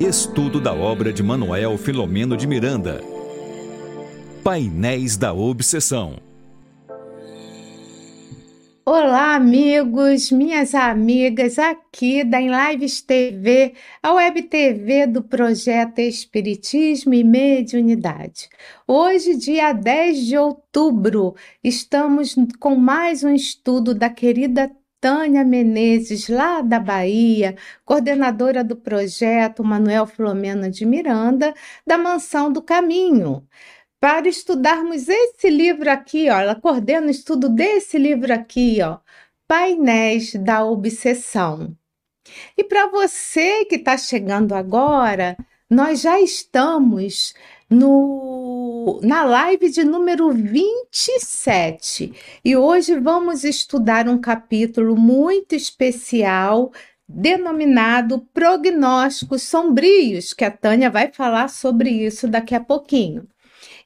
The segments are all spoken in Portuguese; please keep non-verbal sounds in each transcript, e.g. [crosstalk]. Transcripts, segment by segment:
Estudo da obra de Manuel Filomeno de Miranda. Painéis da Obsessão. Olá, amigos, minhas amigas, aqui da Lives TV, a web TV do projeto Espiritismo e Mediunidade. Hoje, dia 10 de outubro, estamos com mais um estudo da querida Tânia Menezes, lá da Bahia, coordenadora do projeto Manuel Filomena de Miranda, da Mansão do Caminho. Para estudarmos esse livro aqui, ó, ela coordena o estudo desse livro aqui, ó, Painéis da Obsessão. E para você que está chegando agora, nós já estamos no, na live de número 27 e hoje vamos estudar um capítulo muito especial denominado Prognósticos Sombrios, que a Tânia vai falar sobre isso daqui a pouquinho.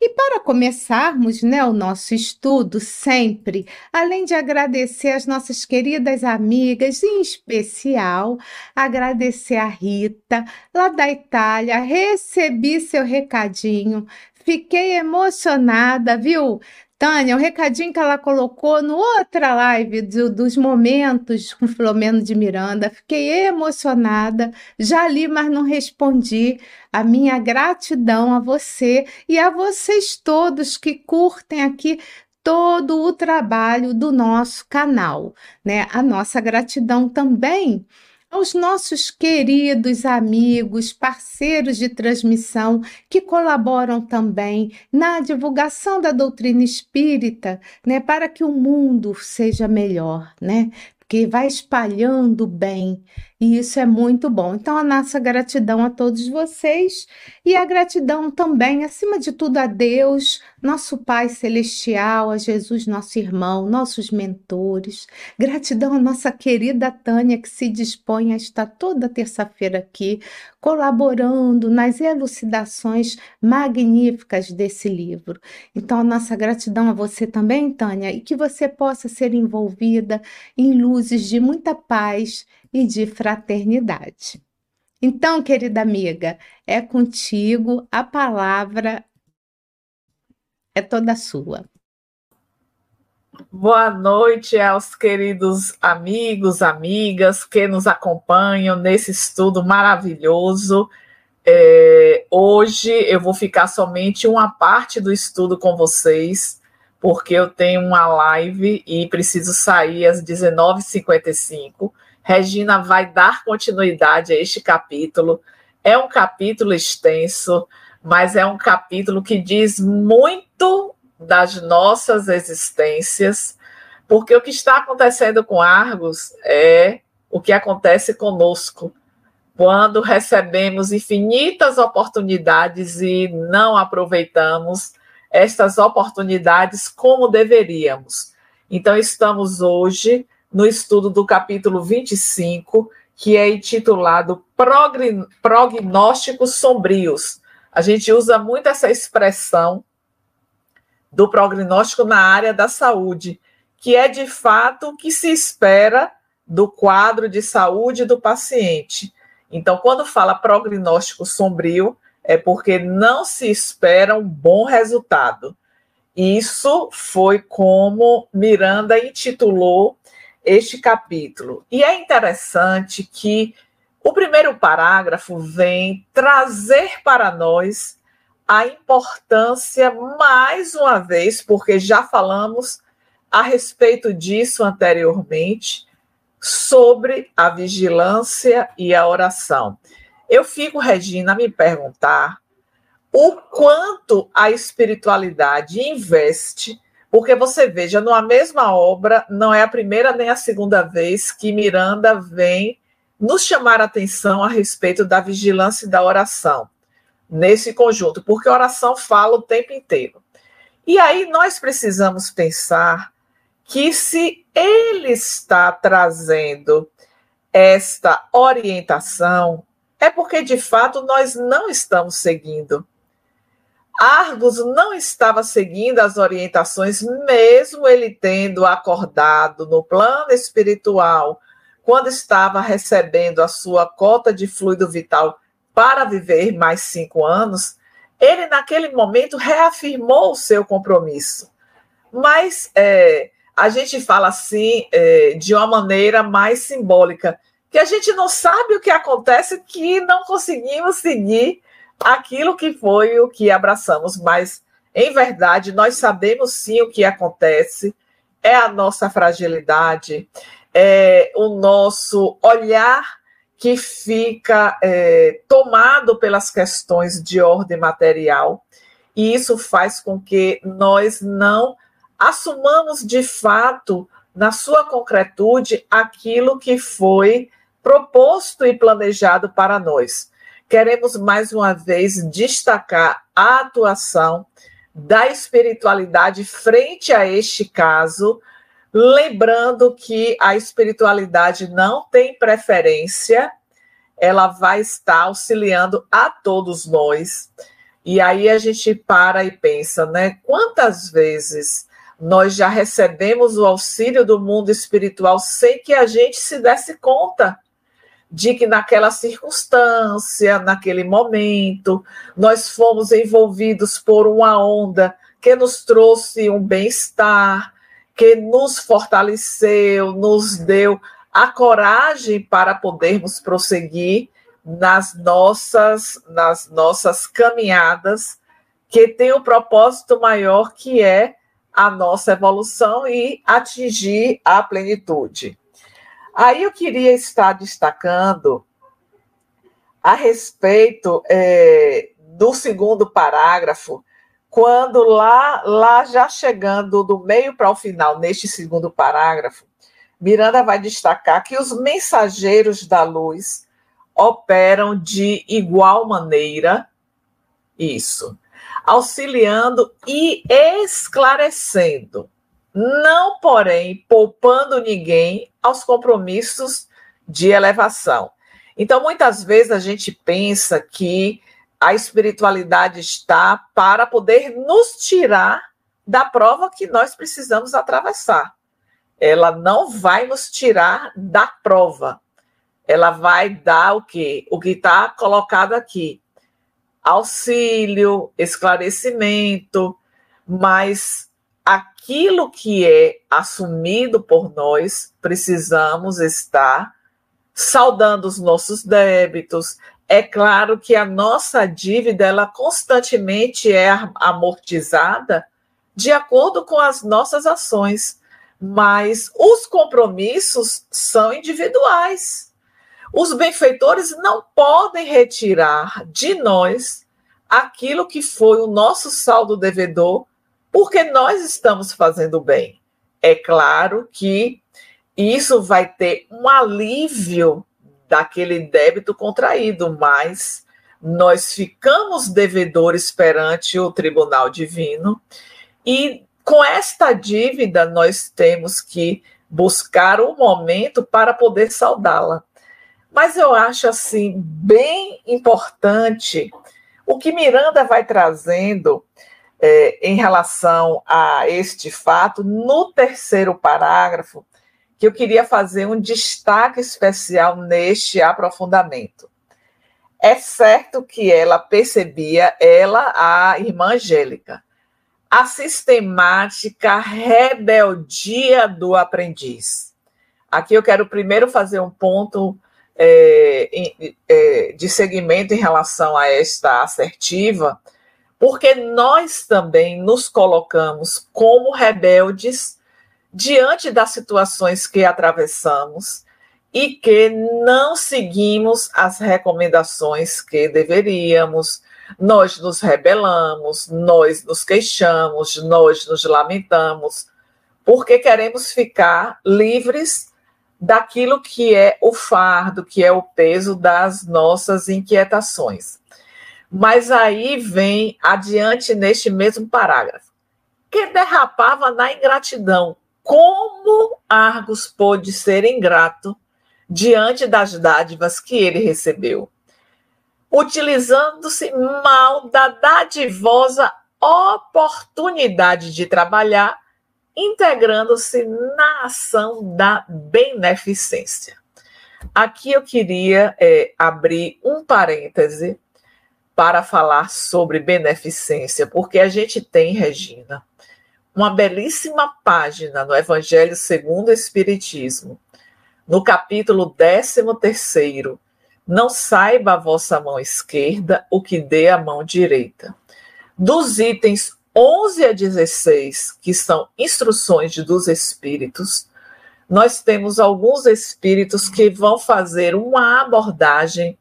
E para começarmos né, o nosso estudo, sempre, além de agradecer as nossas queridas amigas, em especial agradecer a Rita, lá da Itália, recebi seu recadinho, fiquei emocionada, viu? Tânia, o um recadinho que ela colocou no outra live do, dos momentos com Filomeno de Miranda, fiquei emocionada, já li, mas não respondi. A minha gratidão a você e a vocês todos que curtem aqui todo o trabalho do nosso canal, né? A nossa gratidão também aos nossos queridos amigos, parceiros de transmissão que colaboram também na divulgação da doutrina espírita, né, para que o mundo seja melhor, né? que vai espalhando bem, e isso é muito bom. Então, a nossa gratidão a todos vocês e a gratidão também, acima de tudo, a Deus, nosso Pai Celestial, a Jesus, nosso irmão, nossos mentores. Gratidão à nossa querida Tânia, que se dispõe a estar toda terça-feira aqui, colaborando nas elucidações magníficas desse livro. Então, a nossa gratidão a você também, Tânia, e que você possa ser envolvida em luzes de muita paz e de fraternidade. Então, querida amiga, é contigo, a palavra é toda sua. Boa noite aos queridos amigos, amigas que nos acompanham nesse estudo maravilhoso. É, hoje eu vou ficar somente uma parte do estudo com vocês, porque eu tenho uma live e preciso sair às 19h55. Regina vai dar continuidade a este capítulo. É um capítulo extenso, mas é um capítulo que diz muito das nossas existências, porque o que está acontecendo com Argos é o que acontece conosco quando recebemos infinitas oportunidades e não aproveitamos estas oportunidades como deveríamos. Então, estamos hoje no estudo do capítulo 25, que é intitulado Prognósticos Sombrios. A gente usa muito essa expressão do prognóstico na área da saúde, que é de fato o que se espera do quadro de saúde do paciente. Então, quando fala prognóstico sombrio, é porque não se espera um bom resultado. Isso foi como Miranda intitulou este capítulo. E é interessante que o primeiro parágrafo vem trazer para nós a importância, mais uma vez, porque já falamos a respeito disso anteriormente, sobre a vigilância e a oração. Eu fico, Regina, a me perguntar o quanto a espiritualidade investe porque você veja, numa mesma obra, não é a primeira nem a segunda vez que Miranda vem nos chamar a atenção a respeito da vigilância e da oração nesse conjunto, porque a oração fala o tempo inteiro. E aí nós precisamos pensar que se ele está trazendo esta orientação, é porque de fato nós não estamos seguindo. Argos não estava seguindo as orientações, mesmo ele tendo acordado no plano espiritual, quando estava recebendo a sua cota de fluido vital para viver mais cinco anos, ele naquele momento reafirmou o seu compromisso. Mas é, a gente fala assim é, de uma maneira mais simbólica, que a gente não sabe o que acontece que não conseguimos seguir aquilo que foi o que abraçamos, mas em verdade nós sabemos sim o que acontece, é a nossa fragilidade, é o nosso olhar que fica é, tomado pelas questões de ordem material, e isso faz com que nós não assumamos de fato, na sua concretude, aquilo que foi proposto e planejado para nós. Queremos mais uma vez destacar a atuação da espiritualidade frente a este caso, lembrando que a espiritualidade não tem preferência, ela vai estar auxiliando a todos nós. E aí a gente para e pensa, né? Quantas vezes nós já recebemos o auxílio do mundo espiritual sem que a gente se desse conta de que naquela circunstância, naquele momento, nós fomos envolvidos por uma onda que nos trouxe um bem-estar, que nos fortaleceu, nos deu a coragem para podermos prosseguir nas nossas nas nossas caminhadas que tem um propósito maior que é a nossa evolução e atingir a plenitude. Aí eu queria estar destacando a respeito é, do segundo parágrafo, quando lá, lá já chegando do meio para o final, neste segundo parágrafo, Miranda vai destacar que os mensageiros da luz operam de igual maneira, isso, auxiliando e esclarecendo, não, porém, poupando ninguém aos compromissos de elevação. Então, muitas vezes a gente pensa que a espiritualidade está para poder nos tirar da prova que nós precisamos atravessar. Ela não vai nos tirar da prova. Ela vai dar o quê? O que está colocado aqui: auxílio, esclarecimento, mas aquilo que é assumido por nós, precisamos estar saldando os nossos débitos. É claro que a nossa dívida ela constantemente é amortizada de acordo com as nossas ações, mas os compromissos são individuais. Os benfeitores não podem retirar de nós aquilo que foi o nosso saldo devedor, porque nós estamos fazendo bem. É claro que isso vai ter um alívio daquele débito contraído, mas nós ficamos devedores perante o tribunal divino e com esta dívida nós temos que buscar um momento para poder saldá-la. Mas eu acho assim bem importante o que Miranda vai trazendo é, em relação a este fato no terceiro parágrafo, que eu queria fazer um destaque especial neste aprofundamento. É certo que ela percebia, ela, a irmã Angélica, a sistemática rebeldia do aprendiz. Aqui eu quero primeiro fazer um ponto é, é, de segmento em relação a esta assertiva, porque nós também nos colocamos como rebeldes diante das situações que atravessamos e que não seguimos as recomendações que deveríamos. Nós nos rebelamos, nós nos queixamos, nós nos lamentamos, porque queremos ficar livres daquilo que é o fardo, que é o peso das nossas inquietações. Mas aí vem adiante neste mesmo parágrafo, que derrapava na ingratidão. Como Argos pôde ser ingrato diante das dádivas que ele recebeu? Utilizando-se mal da dadivosa oportunidade de trabalhar integrando-se na ação da beneficência. Aqui eu queria é, abrir um parêntese para falar sobre beneficência, porque a gente tem, Regina, uma belíssima página no Evangelho segundo o Espiritismo, no capítulo 13, não saiba a vossa mão esquerda o que dê a mão direita. Dos itens 11 a 16, que são instruções dos espíritos, nós temos alguns espíritos que vão fazer uma abordagem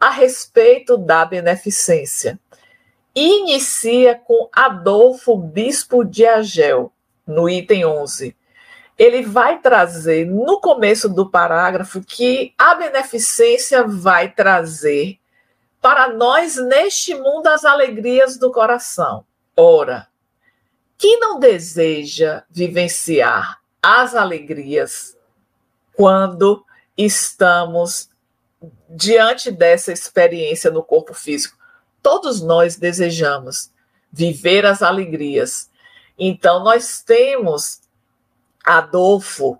a respeito da beneficência. Inicia com Adolfo Bispo de Agel, no item 11. Ele vai trazer no começo do parágrafo que a beneficência vai trazer para nós neste mundo as alegrias do coração. Ora, quem não deseja vivenciar as alegrias quando estamos diante dessa experiência no corpo físico? Todos nós desejamos viver as alegrias. Então, nós temos Adolfo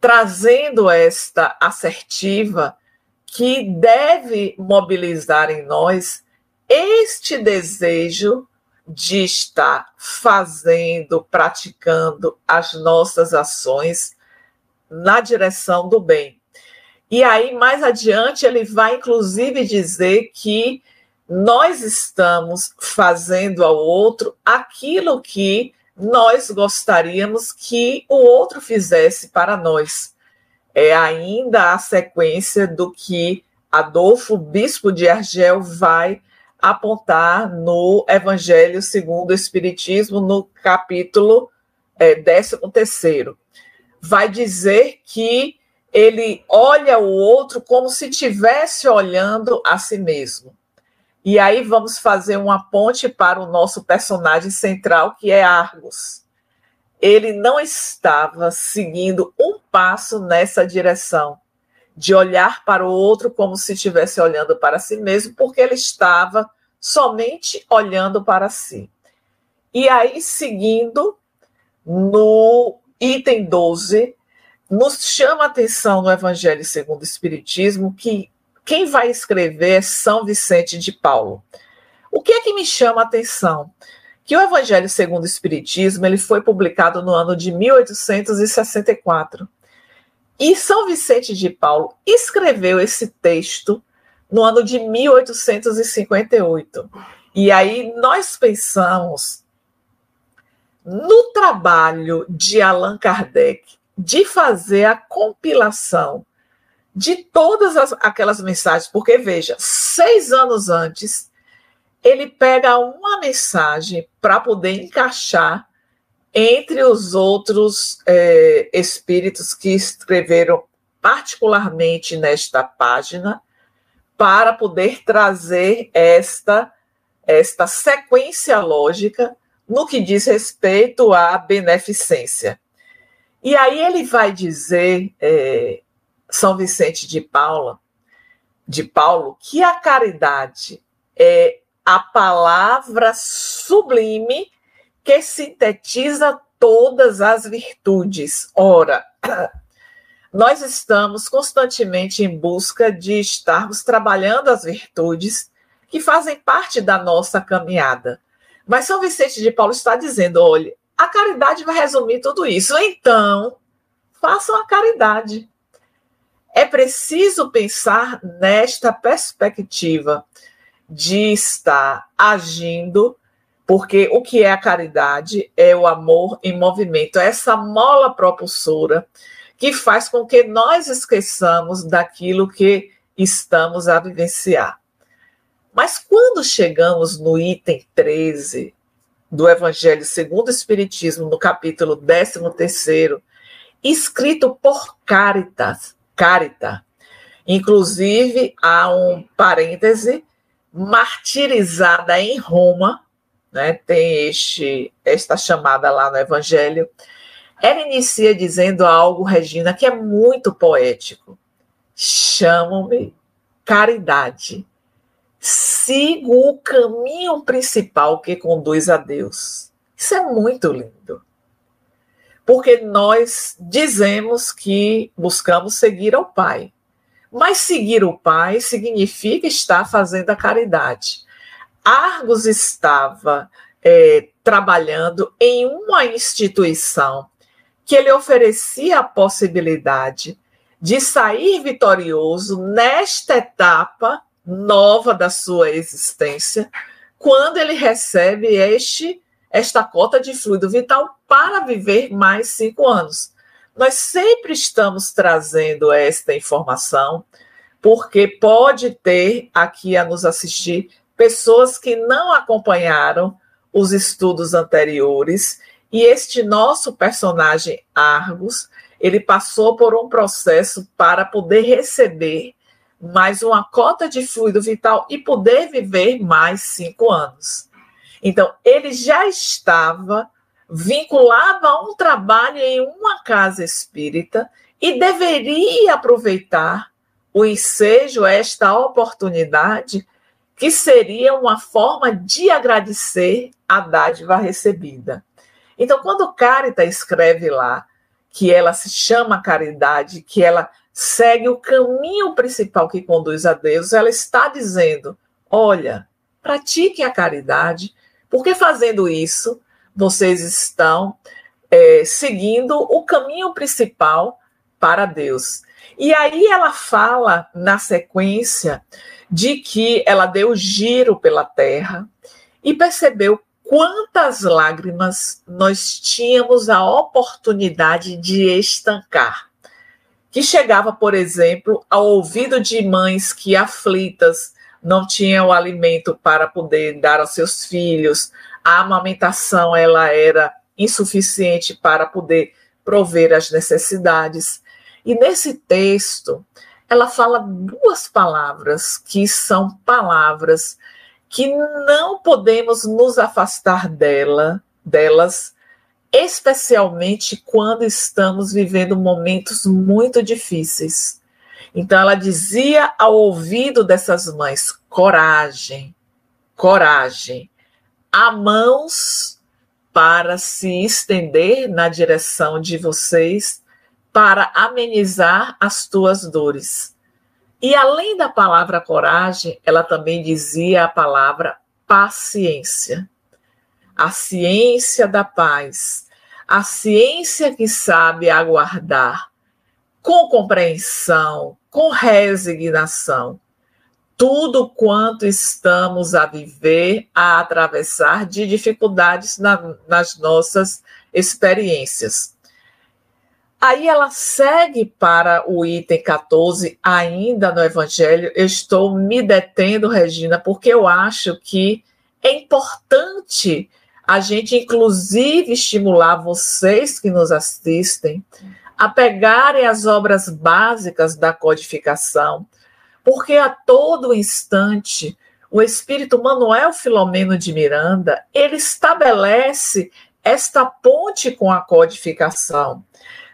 trazendo esta assertiva que deve mobilizar em nós este desejo de estar fazendo, praticando as nossas ações na direção do bem. E aí, mais adiante, ele vai inclusive dizer que nós estamos fazendo ao outro aquilo que nós gostaríamos que o outro fizesse para nós. É ainda a sequência do que Adolfo, bispo de Argel, vai apontar no Evangelho segundo o Espiritismo, no capítulo é, 13. Vai dizer que ele olha o outro como se estivesse olhando a si mesmo. E aí vamos fazer uma ponte para o nosso personagem central, que é Argos. Ele não estava seguindo um passo nessa direção de olhar para o outro como se estivesse olhando para si mesmo, porque ele estava somente olhando para si. E aí, seguindo no item 12, nos chama a atenção no Evangelho segundo o Espiritismo que quem vai escrever é São Vicente de Paulo. O que é que me chama a atenção? Que o Evangelho segundo o Espiritismo ele foi publicado no ano de 1864. E São Vicente de Paulo escreveu esse texto no ano de 1858. E aí nós pensamos no trabalho de Allan Kardec de fazer a compilação de todas as, aquelas mensagens, porque veja, seis anos antes, ele pega uma mensagem para poder encaixar entre os outros é, espíritos que escreveram particularmente nesta página, para poder trazer esta, esta sequência lógica no que diz respeito à beneficência. E aí ele vai dizer, é, São Vicente de Paula, de Paulo, que a caridade é a palavra sublime que sintetiza todas as virtudes. Ora, [clears throat] nós estamos constantemente em busca de estarmos trabalhando as virtudes que fazem parte da nossa caminhada. Mas São Vicente de Paulo está dizendo: olha, a caridade vai resumir tudo isso. Então, façam a caridade. É preciso pensar nesta perspectiva de estar agindo porque o que é a caridade é o amor em movimento, é essa mola propulsora que faz com que nós esqueçamos daquilo que estamos a vivenciar. Mas quando chegamos no item 13 do Evangelho segundo o Espiritismo, no capítulo 13, escrito por Caritas, Carita, inclusive há um parêntese, martirizada em Roma, né, tem este, esta chamada lá no Evangelho. Ela inicia dizendo algo, Regina, que é muito poético. Chamam-me caridade. Sigo o caminho principal que conduz a Deus. Isso é muito lindo. Porque nós dizemos que buscamos seguir ao Pai. Mas seguir o Pai significa estar fazendo a caridade. Argos estava é, trabalhando em uma instituição que ele oferecia a possibilidade de sair vitorioso nesta etapa nova da sua existência, quando ele recebe este esta cota de fluido vital para viver mais cinco anos. Nós sempre estamos trazendo esta informação, porque pode ter aqui a nos assistir pessoas que não acompanharam os estudos anteriores e este nosso personagem Argos, ele passou por um processo para poder receber mais uma cota de fluido vital e poder viver mais cinco anos. Então, ele já estava vinculado a um trabalho em uma casa espírita e deveria aproveitar o ensejo, esta oportunidade, que seria uma forma de agradecer a dádiva recebida. Então, quando Carita escreve lá que ela se chama caridade, que ela segue o caminho principal que conduz a Deus, ela está dizendo: olha, pratique a caridade, porque fazendo isso, vocês estão é, seguindo o caminho principal para Deus. E aí ela fala na sequência de que ela deu giro pela terra e percebeu quantas lágrimas nós tínhamos a oportunidade de estancar. Que chegava, por exemplo, ao ouvido de mães que aflitas não tinham alimento para poder dar aos seus filhos, a amamentação ela era insuficiente para poder prover as necessidades. E nesse texto, ela fala duas palavras que são palavras que não podemos nos afastar dela, delas, especialmente quando estamos vivendo momentos muito difíceis. Então ela dizia ao ouvido dessas mães: coragem, coragem, há mãos para se estender na direção de vocês para amenizar as tuas dores. E além da palavra coragem, ela também dizia a palavra paciência. A ciência da paz, a ciência que sabe aguardar com compreensão, com resignação, tudo quanto estamos a viver, a atravessar de dificuldades na, nas nossas experiências. Aí ela segue para o item 14, ainda no Evangelho. Eu estou me detendo, Regina, porque eu acho que é importante a gente, inclusive, estimular vocês que nos assistem a pegarem as obras básicas da codificação, porque a todo instante o espírito Manuel Filomeno de Miranda, ele estabelece esta ponte com a codificação.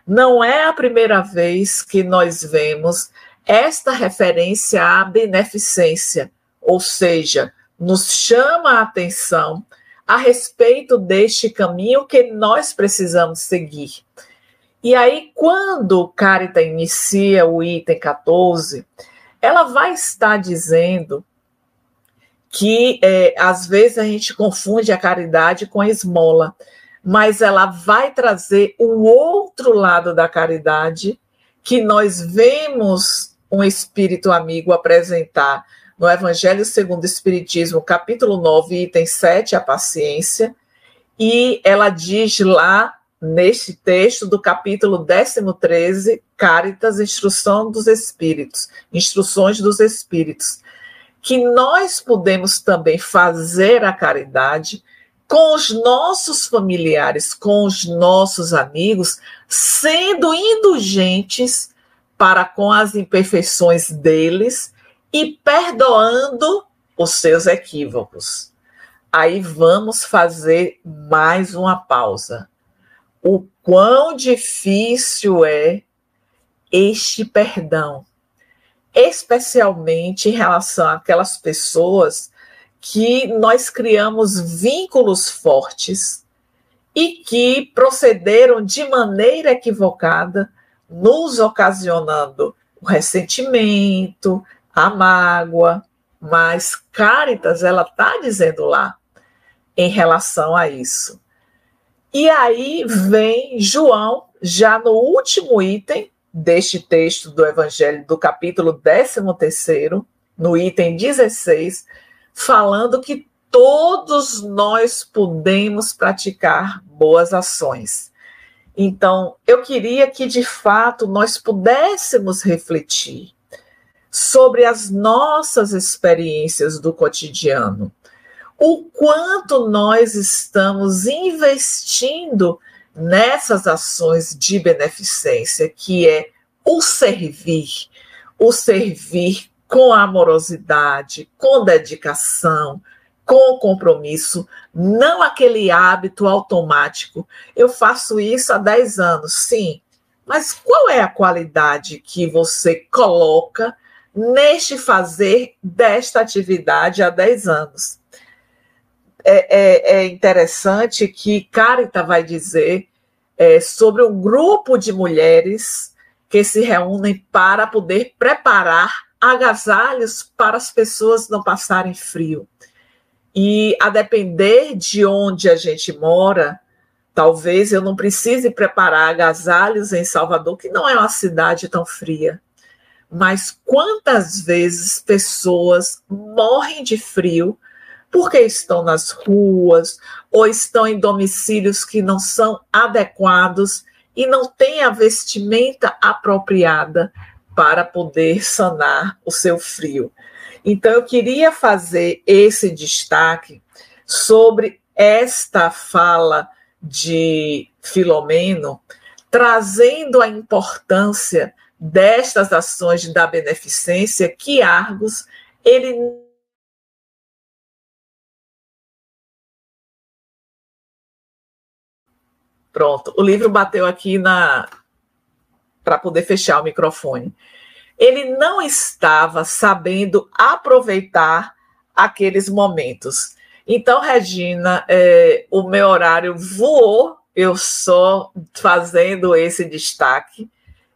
Não é a primeira vez que nós vemos esta referência à beneficência, ou seja, nos chama a atenção a respeito deste caminho que nós precisamos seguir. E aí, quando Carita inicia o item 14, ela vai estar dizendo que é, às vezes a gente confunde a caridade com a esmola mas ela vai trazer o outro lado da caridade que nós vemos um espírito amigo apresentar no Evangelho segundo o Espiritismo, capítulo 9, item 7, a paciência, e ela diz lá neste texto do capítulo 13, Caritas, Instrução dos Espíritos, Instruções dos Espíritos, que nós podemos também fazer a caridade com os nossos familiares, com os nossos amigos, sendo indulgentes para com as imperfeições deles e perdoando os seus equívocos. Aí vamos fazer mais uma pausa. O quão difícil é este perdão, especialmente em relação àquelas pessoas que nós criamos vínculos fortes e que procederam de maneira equivocada, nos ocasionando o ressentimento, a mágoa, mas Caritas ela está dizendo lá em relação a isso. E aí vem João, já no último item deste texto do Evangelho, do capítulo 13, no item 16, falando que todos nós podemos praticar boas ações. Então, eu queria que de fato nós pudéssemos refletir sobre as nossas experiências do cotidiano. O quanto nós estamos investindo nessas ações de beneficência, que é o servir, o servir com amorosidade, com dedicação, com compromisso, não aquele hábito automático. Eu faço isso há 10 anos, sim, mas qual é a qualidade que você coloca neste fazer desta atividade há 10 anos? É, é, é interessante que Carita vai dizer é, sobre um grupo de mulheres que se reúnem para poder preparar agasalhos para as pessoas não passarem frio. E a depender de onde a gente mora, talvez eu não precise preparar agasalhos em Salvador, que não é uma cidade tão fria. Mas quantas vezes pessoas morrem de frio porque estão nas ruas ou estão em domicílios que não são adequados e não têm a vestimenta apropriada para poder sanar o seu frio. Então, eu queria fazer esse destaque sobre esta fala de Filomeno, trazendo a importância destas ações da beneficência que Argos ele Pronto, o livro bateu aqui na para poder fechar o microfone ele não estava sabendo aproveitar aqueles momentos. Então, Regina, é, o meu horário voou, eu só fazendo esse destaque.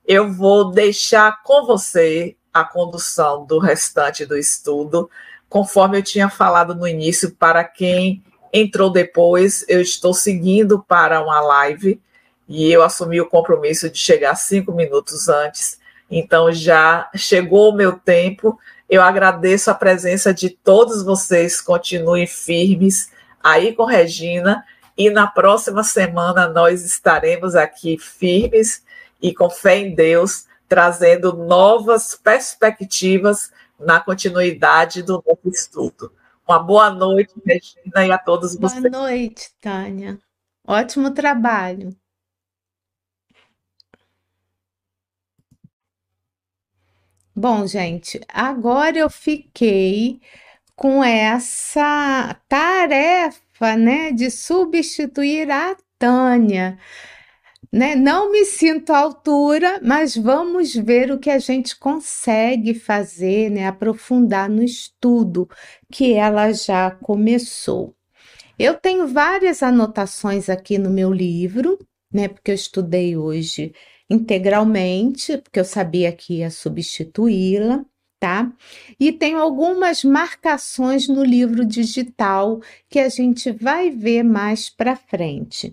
Eu vou deixar com você a condução do restante do estudo, conforme eu tinha falado no início, para quem entrou depois, eu estou seguindo para uma live e eu assumi o compromisso de chegar cinco minutos antes então já chegou o meu tempo. Eu agradeço a presença de todos vocês. Continuem firmes aí com Regina. E na próxima semana nós estaremos aqui firmes e com fé em Deus, trazendo novas perspectivas na continuidade do nosso estudo. Uma boa noite, Regina, e a todos vocês. Boa noite, Tânia. Ótimo trabalho. Bom, gente, agora eu fiquei com essa tarefa, né, de substituir a Tânia. Né? Não me sinto à altura, mas vamos ver o que a gente consegue fazer, né? Aprofundar no estudo que ela já começou. Eu tenho várias anotações aqui no meu livro, né? Porque eu estudei hoje integralmente, porque eu sabia que ia substituí-la, tá? E tenho algumas marcações no livro digital que a gente vai ver mais para frente.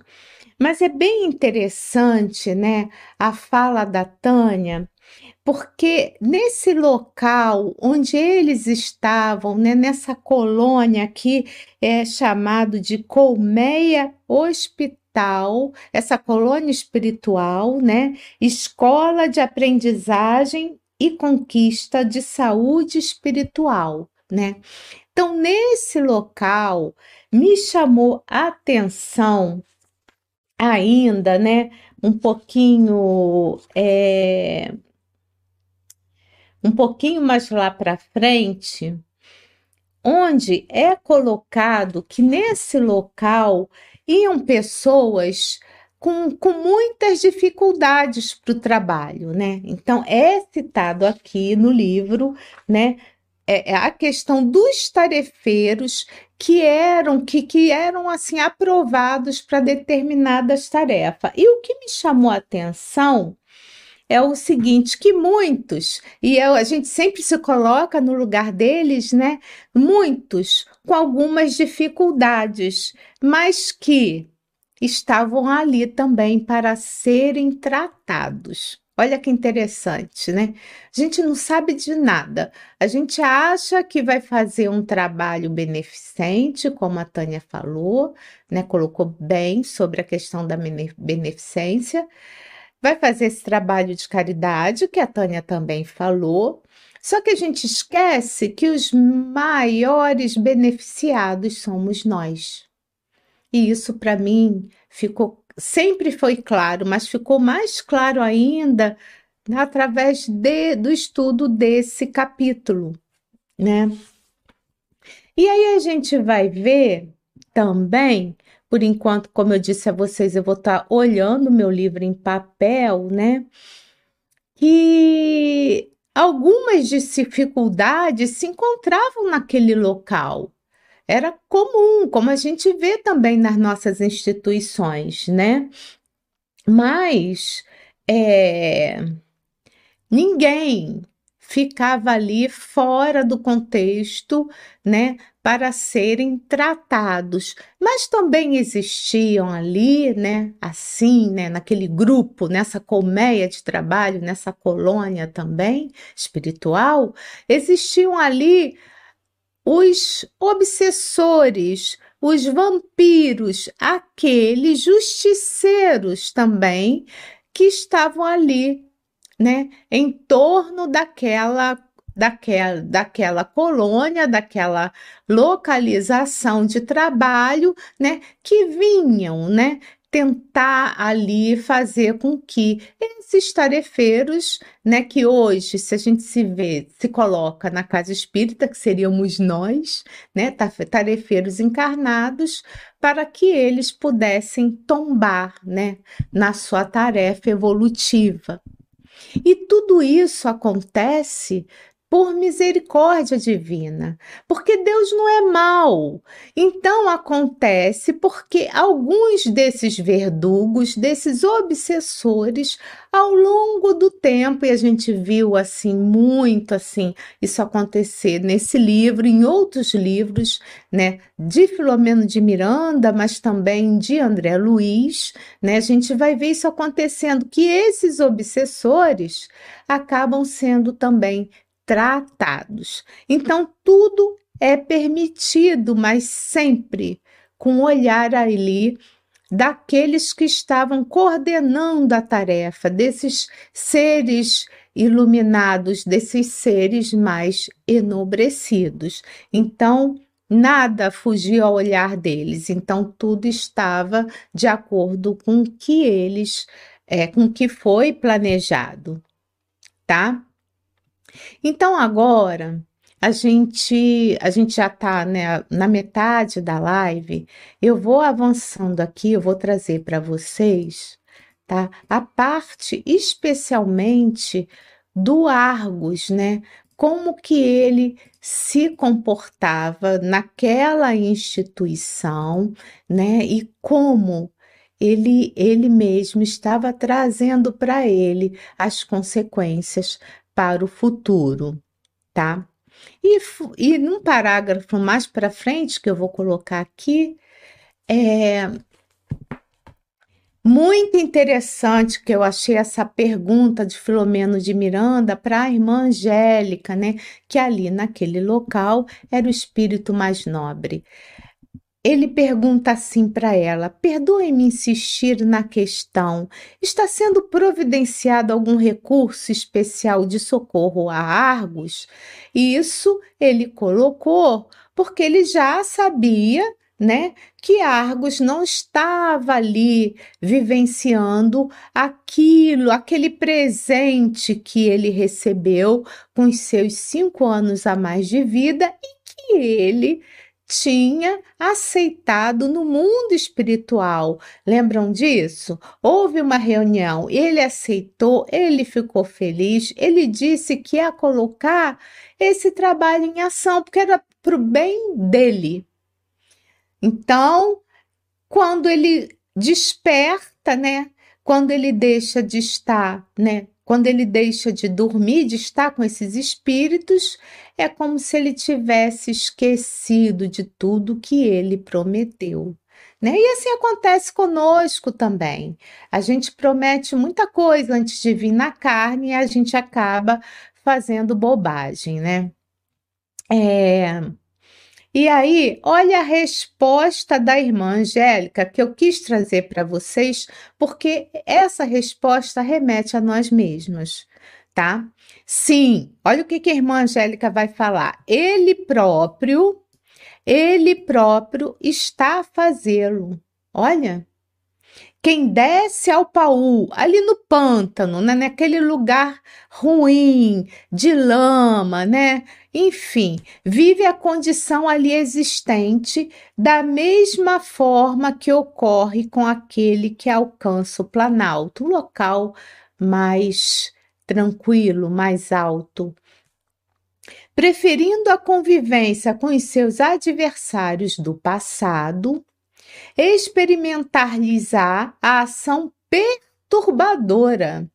Mas é bem interessante, né, a fala da Tânia, porque nesse local onde eles estavam, né, nessa colônia que é chamado de Colmeia Hospital, essa colônia espiritual, né? Escola de aprendizagem e conquista de saúde espiritual, né? Então, nesse local, me chamou a atenção ainda, né? Um pouquinho. É, um pouquinho mais lá para frente, onde é colocado que nesse local iam pessoas com, com muitas dificuldades para o trabalho, né? Então, é citado aqui no livro, né? É, é a questão dos tarefeiros que eram que, que eram assim aprovados para determinadas tarefas. E o que me chamou a atenção é o seguinte, que muitos, e eu, a gente sempre se coloca no lugar deles, né? Muitos com algumas dificuldades, mas que estavam ali também para serem tratados. Olha que interessante, né? A gente não sabe de nada. A gente acha que vai fazer um trabalho beneficente, como a Tânia falou, né? Colocou bem sobre a questão da beneficência. Vai fazer esse trabalho de caridade, que a Tânia também falou. Só que a gente esquece que os maiores beneficiados somos nós. E isso para mim ficou sempre foi claro, mas ficou mais claro ainda através de, do estudo desse capítulo, né? E aí a gente vai ver também, por enquanto, como eu disse a vocês, eu vou estar olhando meu livro em papel, né? Que algumas dificuldades se encontravam naquele local era comum, como a gente vê também nas nossas instituições, né? Mas é, ninguém ficava ali fora do contexto, né, para serem tratados. Mas também existiam ali, né, assim, né, naquele grupo, nessa colmeia de trabalho, nessa colônia também espiritual, existiam ali os obsessores, os vampiros, aqueles justiceiros também que estavam ali, né, em torno daquela daquela, daquela colônia, daquela localização de trabalho, né, que vinham, né, tentar ali fazer com que esses tarefeiros, né, que hoje, se a gente se vê, se coloca na casa espírita, que seríamos nós, né, tarefeiros encarnados, para que eles pudessem tombar, né, na sua tarefa evolutiva. E tudo isso acontece por misericórdia divina, porque Deus não é mau. Então acontece porque alguns desses verdugos, desses obsessores, ao longo do tempo, e a gente viu assim muito assim isso acontecer nesse livro, em outros livros, né, de Filomeno de Miranda, mas também de André Luiz, né? A gente vai ver isso acontecendo que esses obsessores acabam sendo também tratados. Então, tudo é permitido, mas sempre com o olhar ali daqueles que estavam coordenando a tarefa, desses seres iluminados, desses seres mais enobrecidos. Então, nada fugia ao olhar deles, então tudo estava de acordo com o que eles, é, com o que foi planejado, tá? Então agora a gente a gente já está né, na metade da live. Eu vou avançando aqui, eu vou trazer para vocês, tá? A parte especialmente do Argos, né? Como que ele se comportava naquela instituição, né? E como ele, ele mesmo estava trazendo para ele as consequências para o futuro, tá? E, e num parágrafo mais para frente, que eu vou colocar aqui, é muito interessante que eu achei essa pergunta de Filomeno de Miranda para a irmã Angélica, né? Que ali naquele local era o espírito mais nobre ele pergunta assim para ela: perdoe-me insistir na questão. Está sendo providenciado algum recurso especial de socorro a Argos? Isso ele colocou porque ele já sabia. Né, que Argos não estava ali vivenciando aquilo, aquele presente que ele recebeu com os seus cinco anos a mais de vida e que ele tinha aceitado no mundo espiritual. Lembram disso? Houve uma reunião, ele aceitou, ele ficou feliz, ele disse que ia colocar esse trabalho em ação, porque era para o bem dele. Então, quando ele desperta, né? Quando ele deixa de estar, né, quando ele deixa de dormir, de estar com esses espíritos, é como se ele tivesse esquecido de tudo que ele prometeu. Né? E assim acontece conosco também. A gente promete muita coisa antes de vir na carne e a gente acaba fazendo bobagem, né? É... E aí, olha a resposta da irmã Angélica que eu quis trazer para vocês, porque essa resposta remete a nós mesmos, tá? Sim, olha o que, que a irmã Angélica vai falar. Ele próprio, ele próprio está a fazê-lo. Olha, quem desce ao Paú, ali no pântano, né, naquele lugar ruim, de lama, né? Enfim, vive a condição ali existente da mesma forma que ocorre com aquele que alcança o planalto, um local mais tranquilo, mais alto. Preferindo a convivência com os seus adversários do passado, experimentar-lhes-á a ação perturbadora,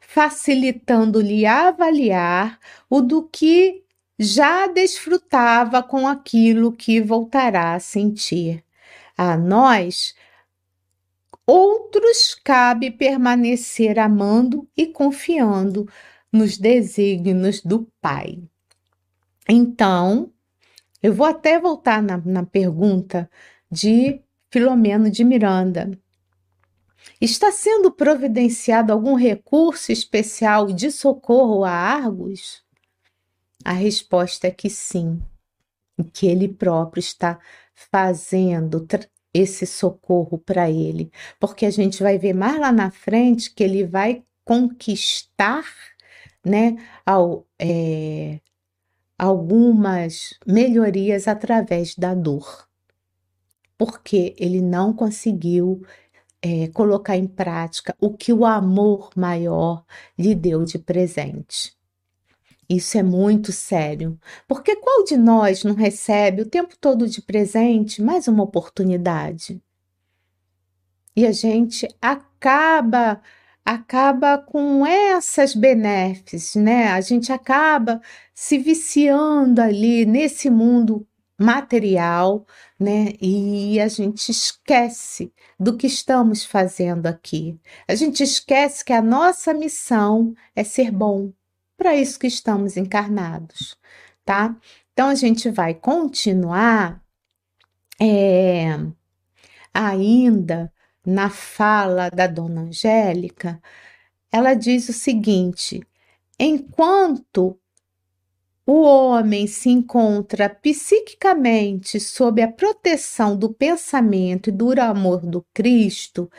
facilitando-lhe avaliar o do que já desfrutava com aquilo que voltará a sentir. A nós, outros cabe permanecer amando e confiando nos desígnios do Pai. Então, eu vou até voltar na, na pergunta de Filomeno de Miranda. Está sendo providenciado algum recurso especial de socorro a Argos? A resposta é que sim, que ele próprio está fazendo esse socorro para ele, porque a gente vai ver mais lá na frente que ele vai conquistar, né, ao, é, algumas melhorias através da dor porque ele não conseguiu é, colocar em prática o que o amor maior lhe deu de presente. Isso é muito sério, porque qual de nós não recebe o tempo todo de presente mais uma oportunidade? E a gente acaba acaba com essas benéficas, né? A gente acaba se viciando ali nesse mundo material, né? E a gente esquece do que estamos fazendo aqui. A gente esquece que a nossa missão é ser bom. Para isso que estamos encarnados, tá? Então a gente vai continuar é, ainda na fala da dona Angélica. Ela diz o seguinte: enquanto o homem se encontra psiquicamente sob a proteção do pensamento e do amor do Cristo,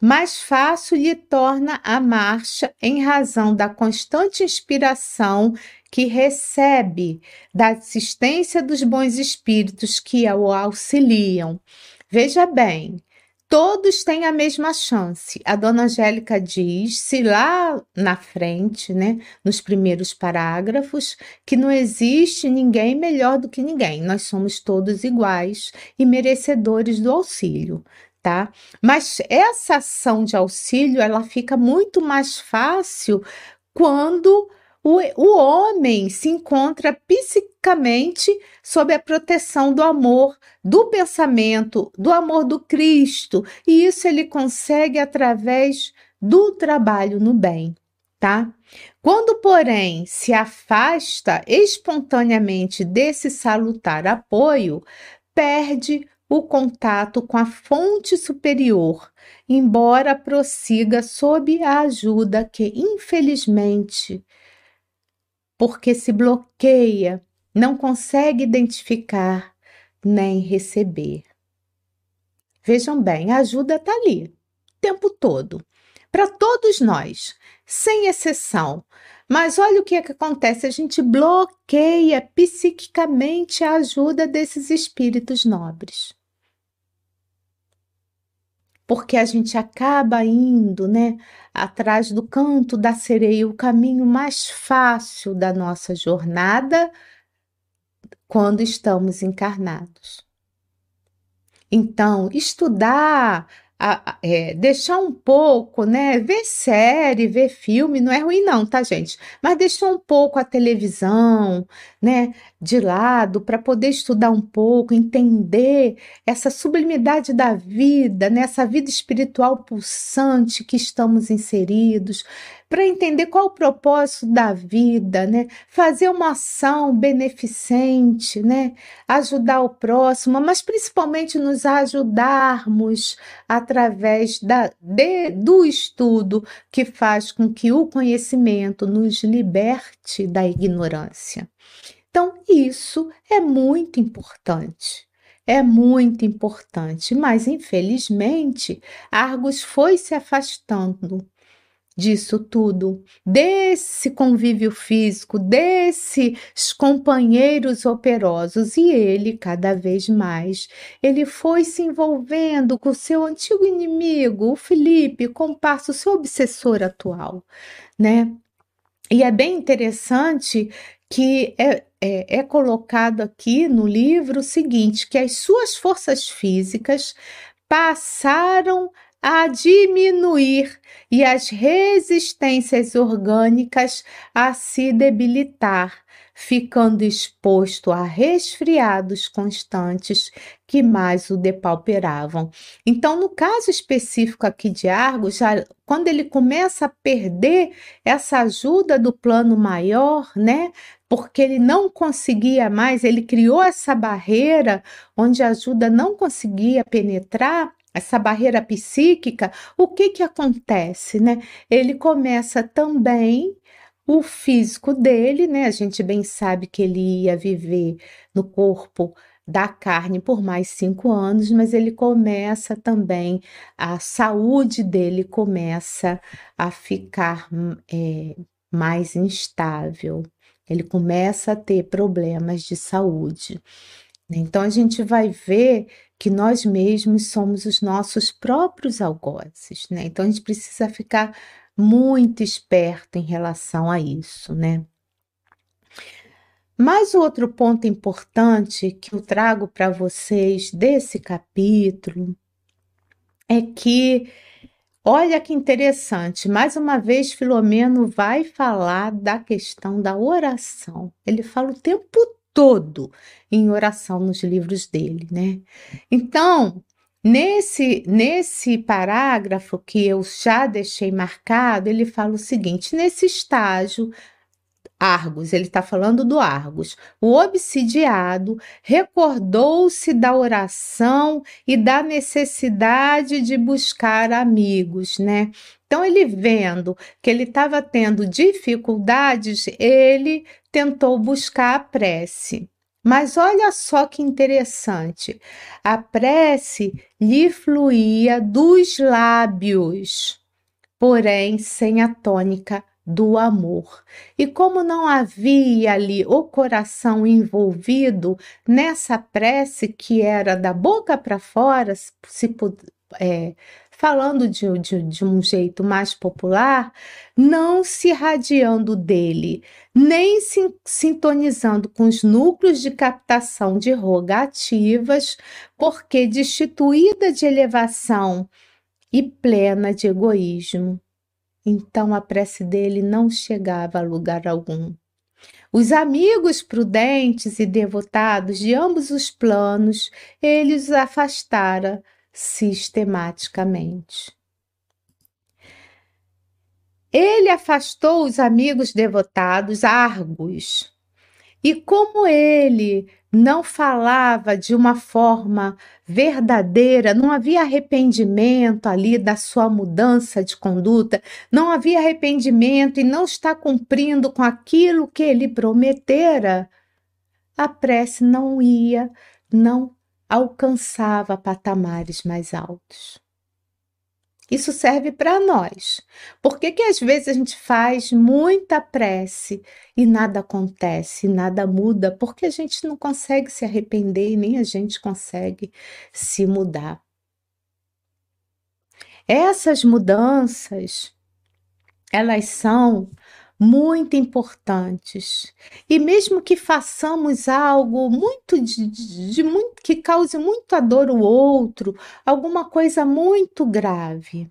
mais fácil lhe torna a marcha em razão da constante inspiração que recebe da assistência dos bons espíritos que o auxiliam. Veja bem, todos têm a mesma chance. A dona Angélica diz, se lá na frente, né, nos primeiros parágrafos, que não existe ninguém melhor do que ninguém. Nós somos todos iguais e merecedores do auxílio. Tá? Mas essa ação de auxílio ela fica muito mais fácil quando o, o homem se encontra psicamente sob a proteção do amor, do pensamento, do amor do Cristo, e isso ele consegue através do trabalho no bem, tá? Quando, porém, se afasta espontaneamente desse salutar apoio, perde o contato com a fonte superior, embora prossiga sob a ajuda que, infelizmente, porque se bloqueia, não consegue identificar nem receber. Vejam bem, a ajuda está ali, o tempo todo, para todos nós, sem exceção. Mas olha o que, é que acontece: a gente bloqueia psiquicamente a ajuda desses espíritos nobres porque a gente acaba indo, né, atrás do canto da sereia, o caminho mais fácil da nossa jornada quando estamos encarnados. Então, estudar a, é, deixar um pouco, né? Ver série, ver filme, não é ruim, não, tá, gente? Mas deixar um pouco a televisão, né? De lado, para poder estudar um pouco, entender essa sublimidade da vida, nessa né? vida espiritual pulsante que estamos inseridos, para entender qual o propósito da vida, né? Fazer uma ação beneficente, né? Ajudar o próximo, mas principalmente nos ajudarmos através da, de, do estudo que faz com que o conhecimento nos liberte da ignorância. Então, isso é muito importante é muito importante, mas infelizmente Argos foi se afastando disso tudo, desse convívio físico, desses companheiros operosos e ele cada vez mais ele foi se envolvendo com o seu antigo inimigo, o Felipe, comparso, seu obsessor atual, né? E é bem interessante que é, é, é colocado aqui no livro o seguinte: que as suas forças físicas passaram a diminuir e as resistências orgânicas a se debilitar, ficando exposto a resfriados constantes que mais o depauperavam. Então, no caso específico aqui de Argos, já, quando ele começa a perder essa ajuda do plano maior, né? Porque ele não conseguia mais, ele criou essa barreira onde a ajuda não conseguia penetrar, essa barreira psíquica, o que que acontece, né? Ele começa também o físico dele, né? A gente bem sabe que ele ia viver no corpo da carne por mais cinco anos, mas ele começa também, a saúde dele começa a ficar é, mais instável, ele começa a ter problemas de saúde. Então a gente vai ver que nós mesmos somos os nossos próprios algozes, né? Então a gente precisa ficar muito esperto em relação a isso, né? Mas outro ponto importante que eu trago para vocês desse capítulo é que, olha que interessante, mais uma vez Filomeno vai falar da questão da oração. Ele fala o tempo todo em oração nos livros dele, né? Então, nesse nesse parágrafo que eu já deixei marcado, ele fala o seguinte: nesse estágio Argos, ele está falando do Argos. O obsidiado recordou-se da oração e da necessidade de buscar amigos, né? Então, ele vendo que ele estava tendo dificuldades, ele tentou buscar a prece. Mas olha só que interessante, a prece lhe fluía dos lábios, porém sem a tônica do amor. E como não havia ali o coração envolvido nessa prece que era da boca para fora, se é, falando de, de, de um jeito mais popular, não se irradiando dele, nem se sintonizando com os núcleos de captação de rogativas, porque destituída de elevação e plena de egoísmo. Então a prece dele não chegava a lugar algum. Os amigos prudentes e devotados de ambos os planos, ele os afastara sistematicamente. Ele afastou os amigos devotados argos, e como ele não falava de uma forma verdadeira, não havia arrependimento ali da sua mudança de conduta, não havia arrependimento e não está cumprindo com aquilo que ele prometera, a prece não ia, não alcançava patamares mais altos. Isso serve para nós. Por que, que às vezes a gente faz muita prece e nada acontece, nada muda? Porque a gente não consegue se arrepender e nem a gente consegue se mudar. Essas mudanças, elas são muito importantes. E mesmo que façamos algo muito de, de, de muito que cause muita dor ao outro, alguma coisa muito grave,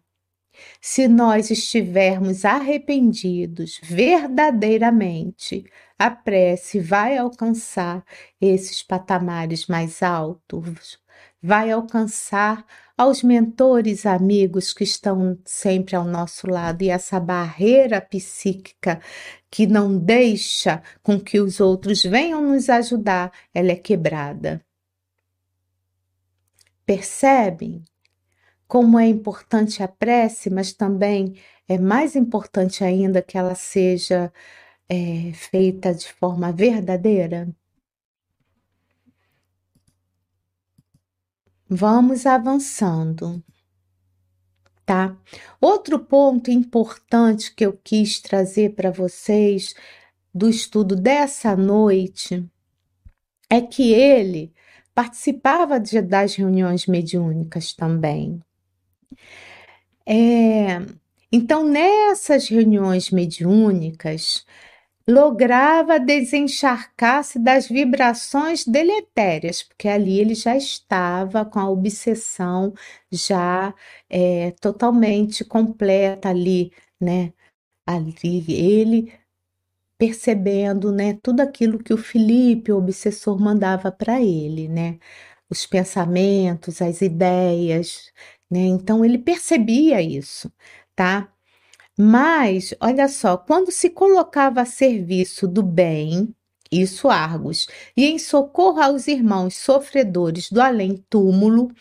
se nós estivermos arrependidos verdadeiramente, a prece vai alcançar esses patamares mais altos, vai alcançar aos mentores amigos que estão sempre ao nosso lado e essa barreira psíquica que não deixa com que os outros venham nos ajudar, ela é quebrada. Percebem como é importante a prece, mas também é mais importante ainda que ela seja é, feita de forma verdadeira? Vamos avançando, tá? Outro ponto importante que eu quis trazer para vocês do estudo dessa noite é que ele participava de, das reuniões mediúnicas também. É, então, nessas reuniões mediúnicas, lograva desencharcar-se das vibrações deletérias, porque ali ele já estava com a obsessão já é, totalmente completa ali, né? Ali ele percebendo, né, tudo aquilo que o Felipe, o obsessor, mandava para ele, né? Os pensamentos, as ideias, né? Então ele percebia isso, tá? Mas, olha só, quando se colocava a serviço do bem, isso Argos, e em socorro aos irmãos sofredores do além-túmulo,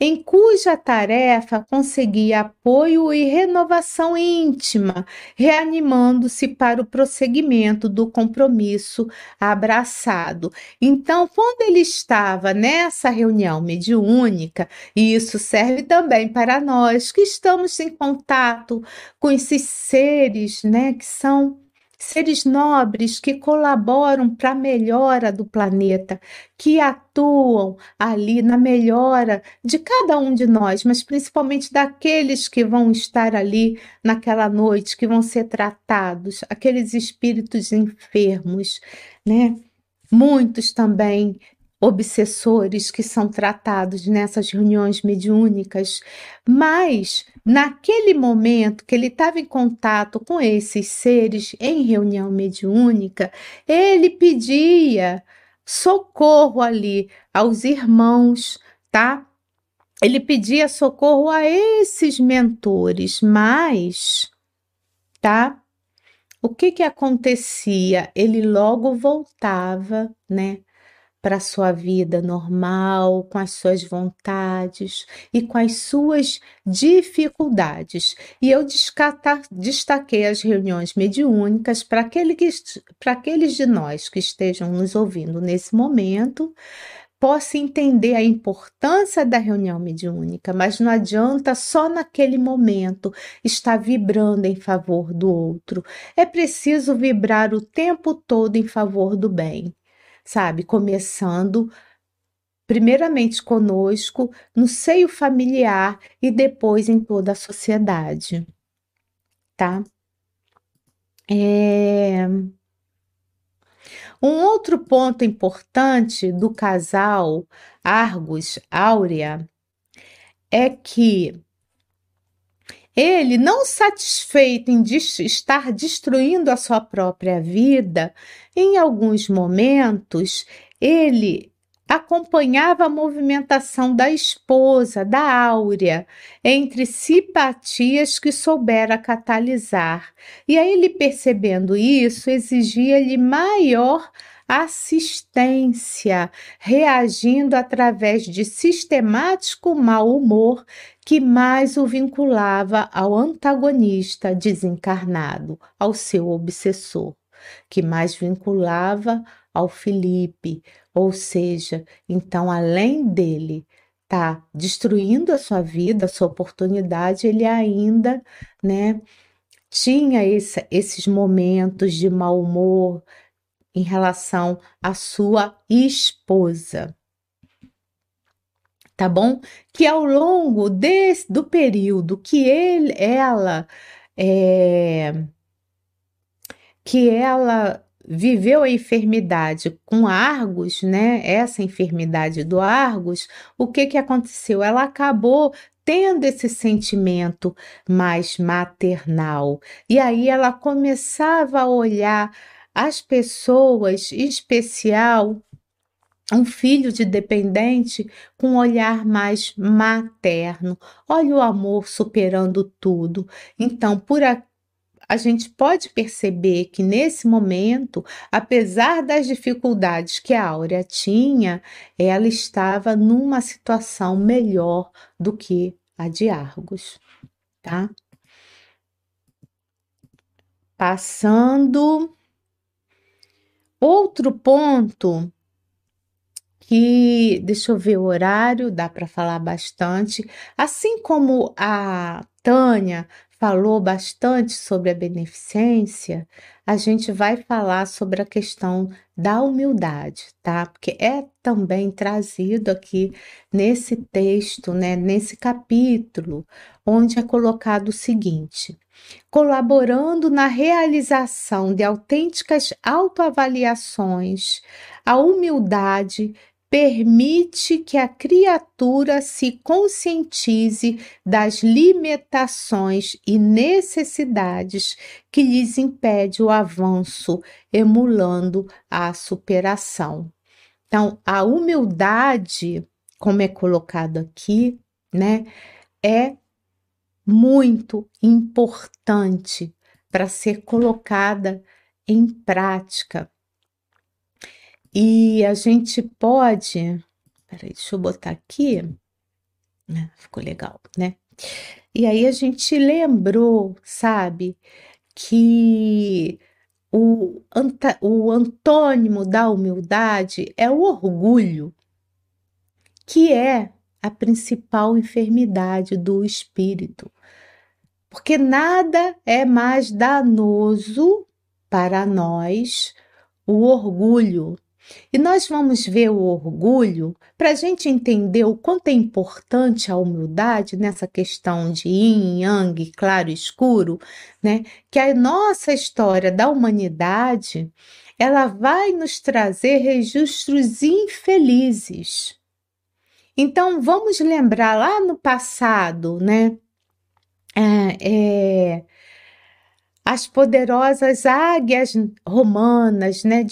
em cuja tarefa conseguia apoio e renovação íntima, reanimando-se para o prosseguimento do compromisso abraçado. Então, quando ele estava nessa reunião mediúnica, e isso serve também para nós que estamos em contato com esses seres, né, que são seres nobres que colaboram para a melhora do planeta, que atuam ali na melhora de cada um de nós, mas principalmente daqueles que vão estar ali naquela noite, que vão ser tratados, aqueles espíritos enfermos, né? Muitos também obsessores que são tratados nessas reuniões mediúnicas, mas naquele momento que ele estava em contato com esses seres em reunião mediúnica, ele pedia socorro ali aos irmãos, tá? Ele pedia socorro a esses mentores, mas, tá? O que que acontecia? Ele logo voltava, né? Para sua vida normal, com as suas vontades e com as suas dificuldades. E eu destaquei as reuniões mediúnicas para aquele aqueles de nós que estejam nos ouvindo nesse momento possa entender a importância da reunião mediúnica, mas não adianta só naquele momento estar vibrando em favor do outro. É preciso vibrar o tempo todo em favor do bem sabe? Começando primeiramente conosco, no seio familiar e depois em toda a sociedade, tá? É... Um outro ponto importante do casal Argus Áurea é que ele, não satisfeito em estar destruindo a sua própria vida, em alguns momentos ele acompanhava a movimentação da esposa, da Áurea, entre simpatias que soubera catalisar. E aí ele percebendo isso, exigia-lhe maior assistência, reagindo através de sistemático mau humor que mais o vinculava ao antagonista desencarnado, ao seu obsessor, que mais vinculava ao Felipe, ou seja, então além dele tá destruindo a sua vida, a sua oportunidade, ele ainda, né, tinha esse, esses momentos de mau humor, em relação à sua esposa. Tá bom? Que ao longo desse, do período que ele, ela é, que ela viveu a enfermidade com Argos, né? Essa enfermidade do Argos, o que que aconteceu? Ela acabou tendo esse sentimento mais maternal. E aí ela começava a olhar as pessoas, em especial um filho de dependente com um olhar mais materno. Olha o amor superando tudo. Então, por aqui a gente pode perceber que nesse momento, apesar das dificuldades que a Áurea tinha, ela estava numa situação melhor do que a de Argos, tá? Passando outro ponto que deixa eu ver o horário, dá para falar bastante. Assim como a Tânia falou bastante sobre a beneficência, a gente vai falar sobre a questão da humildade, tá? Porque é também trazido aqui nesse texto, né, nesse capítulo, onde é colocado o seguinte: colaborando na realização de autênticas autoavaliações, a humildade permite que a criatura se conscientize das limitações e necessidades que lhes impede o avanço, emulando a superação. Então, a humildade, como é colocado aqui, né, é muito importante para ser colocada em prática e a gente pode. Peraí, deixa eu botar aqui. Ah, ficou legal, né? E aí a gente lembrou, sabe, que o, o antônimo da humildade é o orgulho, que é a principal enfermidade do espírito. Porque nada é mais danoso para nós o orgulho e nós vamos ver o orgulho para a gente entender o quanto é importante a humildade nessa questão de yin, yang, claro e escuro, né? Que a nossa história da humanidade ela vai nos trazer registros infelizes. Então vamos lembrar lá no passado, né? É, é, as poderosas águias romanas, né,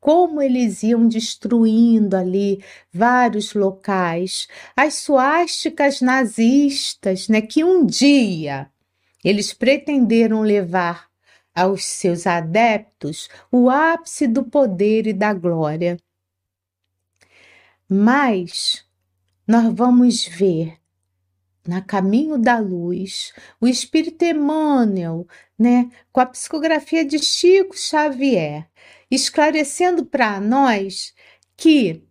como eles iam destruindo ali vários locais, as suásticas nazistas, né, que um dia eles pretenderam levar aos seus adeptos o ápice do poder e da glória. Mas nós vamos ver na Caminho da Luz, o Espírito Emmanuel, né, com a psicografia de Chico Xavier, esclarecendo para nós que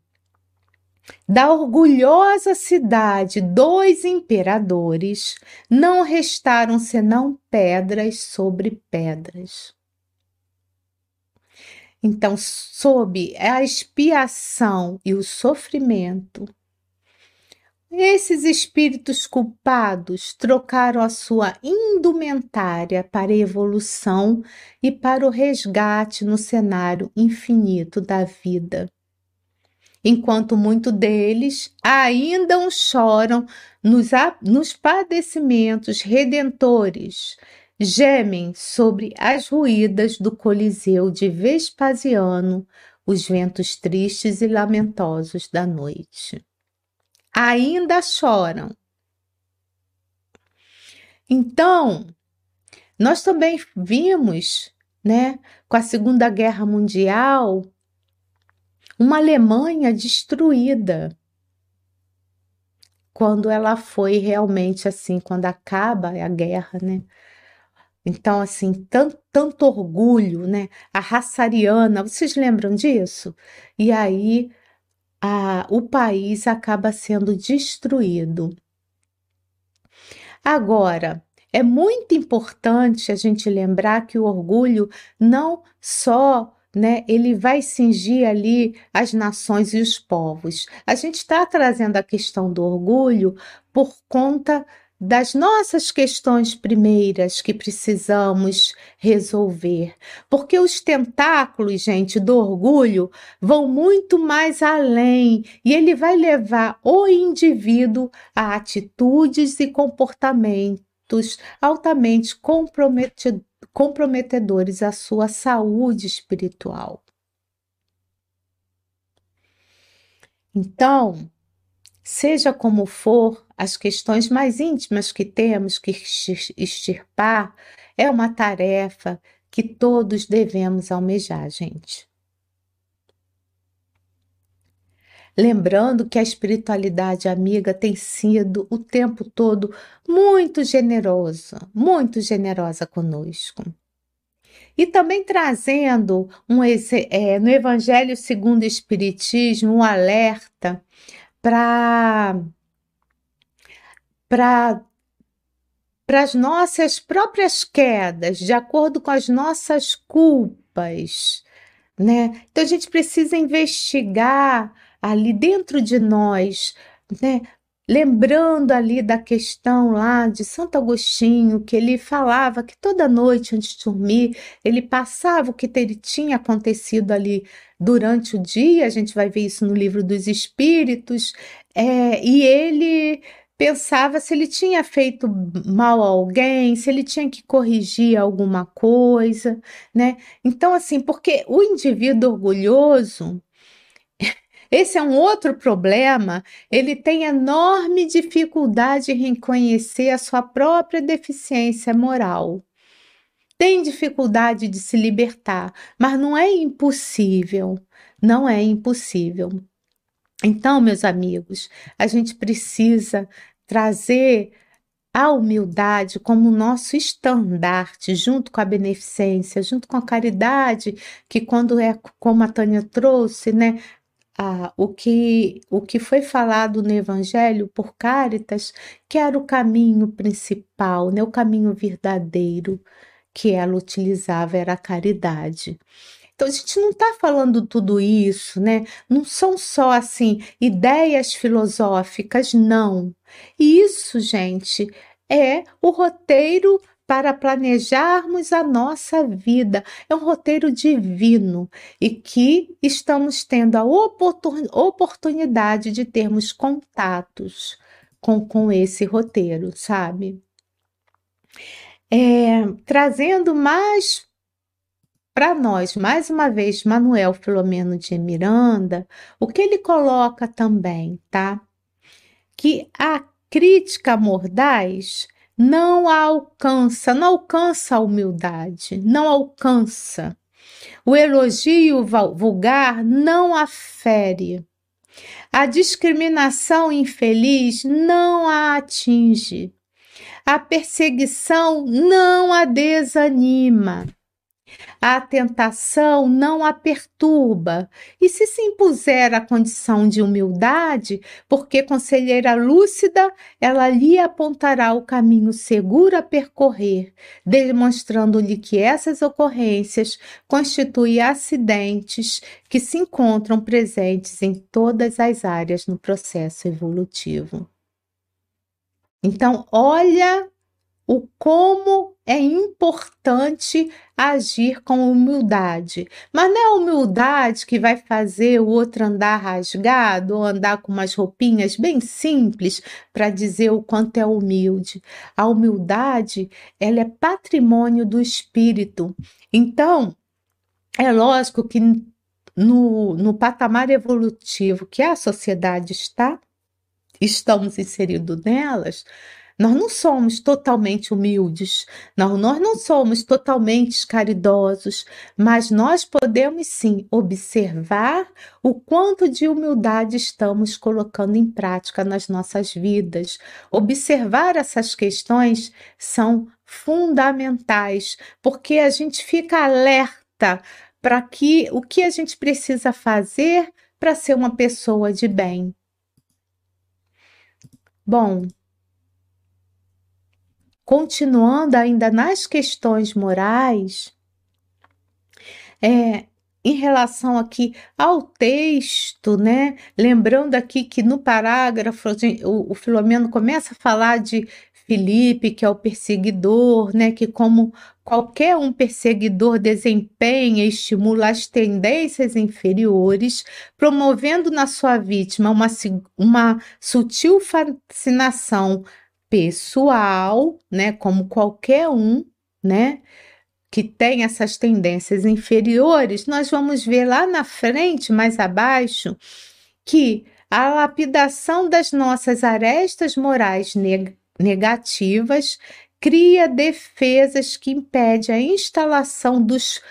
da orgulhosa cidade dos imperadores não restaram senão pedras sobre pedras. Então, sob a expiação e o sofrimento, esses espíritos culpados trocaram a sua indumentária para a evolução e para o resgate no cenário infinito da vida. Enquanto muitos deles ainda choram nos, nos padecimentos redentores, gemem sobre as ruídas do Coliseu de Vespasiano os ventos tristes e lamentosos da noite ainda choram. Então, nós também vimos, né, com a Segunda Guerra Mundial, uma Alemanha destruída. Quando ela foi realmente assim, quando acaba a guerra, né? Então, assim, tanto, tanto orgulho, né? A raça ariana, vocês lembram disso? E aí a, o país acaba sendo destruído. Agora, é muito importante a gente lembrar que o orgulho não só né, ele vai cingir ali as nações e os povos. A gente está trazendo a questão do orgulho por conta das nossas questões primeiras que precisamos resolver. Porque os tentáculos, gente, do orgulho vão muito mais além e ele vai levar o indivíduo a atitudes e comportamentos altamente comprometedores à sua saúde espiritual. Então, seja como for, as questões mais íntimas que temos que extirpar é uma tarefa que todos devemos almejar, gente. Lembrando que a espiritualidade amiga tem sido o tempo todo muito generosa, muito generosa conosco. E também trazendo um, é, no Evangelho segundo o Espiritismo um alerta para para as nossas próprias quedas, de acordo com as nossas culpas, né? Então a gente precisa investigar ali dentro de nós, né? lembrando ali da questão lá de Santo Agostinho, que ele falava que toda noite antes de dormir, ele passava o que ele tinha acontecido ali durante o dia, a gente vai ver isso no livro dos Espíritos, é, e ele pensava se ele tinha feito mal a alguém, se ele tinha que corrigir alguma coisa, né? Então, assim, porque o indivíduo orgulhoso, [laughs] esse é um outro problema. Ele tem enorme dificuldade em reconhecer a sua própria deficiência moral. Tem dificuldade de se libertar, mas não é impossível. Não é impossível. Então, meus amigos, a gente precisa trazer a humildade como nosso estandarte, junto com a beneficência, junto com a caridade, que quando é como a Tânia trouxe, né, ah, o, que, o que foi falado no Evangelho por Cáritas, que era o caminho principal, né, o caminho verdadeiro que ela utilizava era a caridade. Então a gente não está falando tudo isso, né? Não são só assim ideias filosóficas, não. Isso, gente, é o roteiro para planejarmos a nossa vida. É um roteiro divino e que estamos tendo a oportunidade de termos contatos com, com esse roteiro, sabe? É, trazendo mais para nós, mais uma vez, Manuel Filomeno de Miranda, o que ele coloca também, tá? Que a crítica mordaz não alcança, não alcança a humildade, não alcança. O elogio vulgar não afere. A discriminação infeliz não a atinge. A perseguição não a desanima. A tentação não a perturba, e se se impuser a condição de humildade, porque conselheira lúcida, ela lhe apontará o caminho seguro a percorrer, demonstrando-lhe que essas ocorrências constituem acidentes que se encontram presentes em todas as áreas no processo evolutivo. Então, olha o como é importante agir com humildade. Mas não é a humildade que vai fazer o outro andar rasgado ou andar com umas roupinhas bem simples para dizer o quanto é humilde. A humildade, ela é patrimônio do espírito. Então, é lógico que no, no patamar evolutivo que a sociedade está, estamos inseridos nelas, nós não somos totalmente humildes, não, nós não somos totalmente caridosos, mas nós podemos sim observar o quanto de humildade estamos colocando em prática nas nossas vidas. Observar essas questões são fundamentais, porque a gente fica alerta para que o que a gente precisa fazer para ser uma pessoa de bem. Bom, continuando ainda nas questões morais, é, em relação aqui ao texto, né? Lembrando aqui que no parágrafo o, o Filomeno começa a falar de Filipe, que é o perseguidor, né, que como qualquer um perseguidor desempenha e estimula as tendências inferiores, promovendo na sua vítima uma, uma sutil fascinação pessoal, né, como qualquer um, né, que tem essas tendências inferiores, nós vamos ver lá na frente, mais abaixo, que a lapidação das nossas arestas morais neg negativas cria defesas que impedem a instalação dos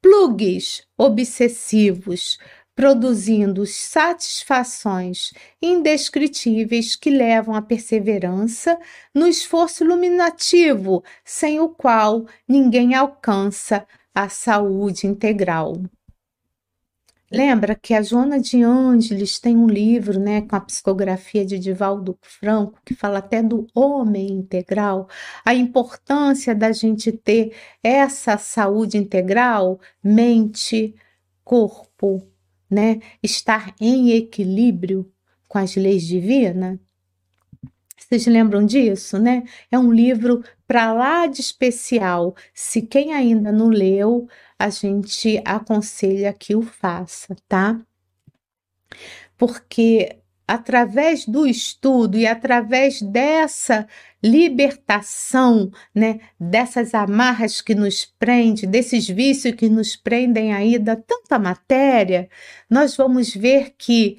plugs obsessivos, produzindo satisfações indescritíveis que levam à perseverança no esforço iluminativo, sem o qual ninguém alcança a saúde integral. Lembra que a Joana de Ângeles tem um livro, né, com a psicografia de Divaldo Franco, que fala até do homem integral, a importância da gente ter essa saúde integral, mente, corpo, né, estar em equilíbrio com as leis divinas. Vocês lembram disso, né? É um livro para lá de especial. Se quem ainda não leu, a gente aconselha que o faça, tá? Porque através do estudo e através dessa libertação, né, dessas amarras que nos prendem, desses vícios que nos prendem aí da tanta matéria, nós vamos ver que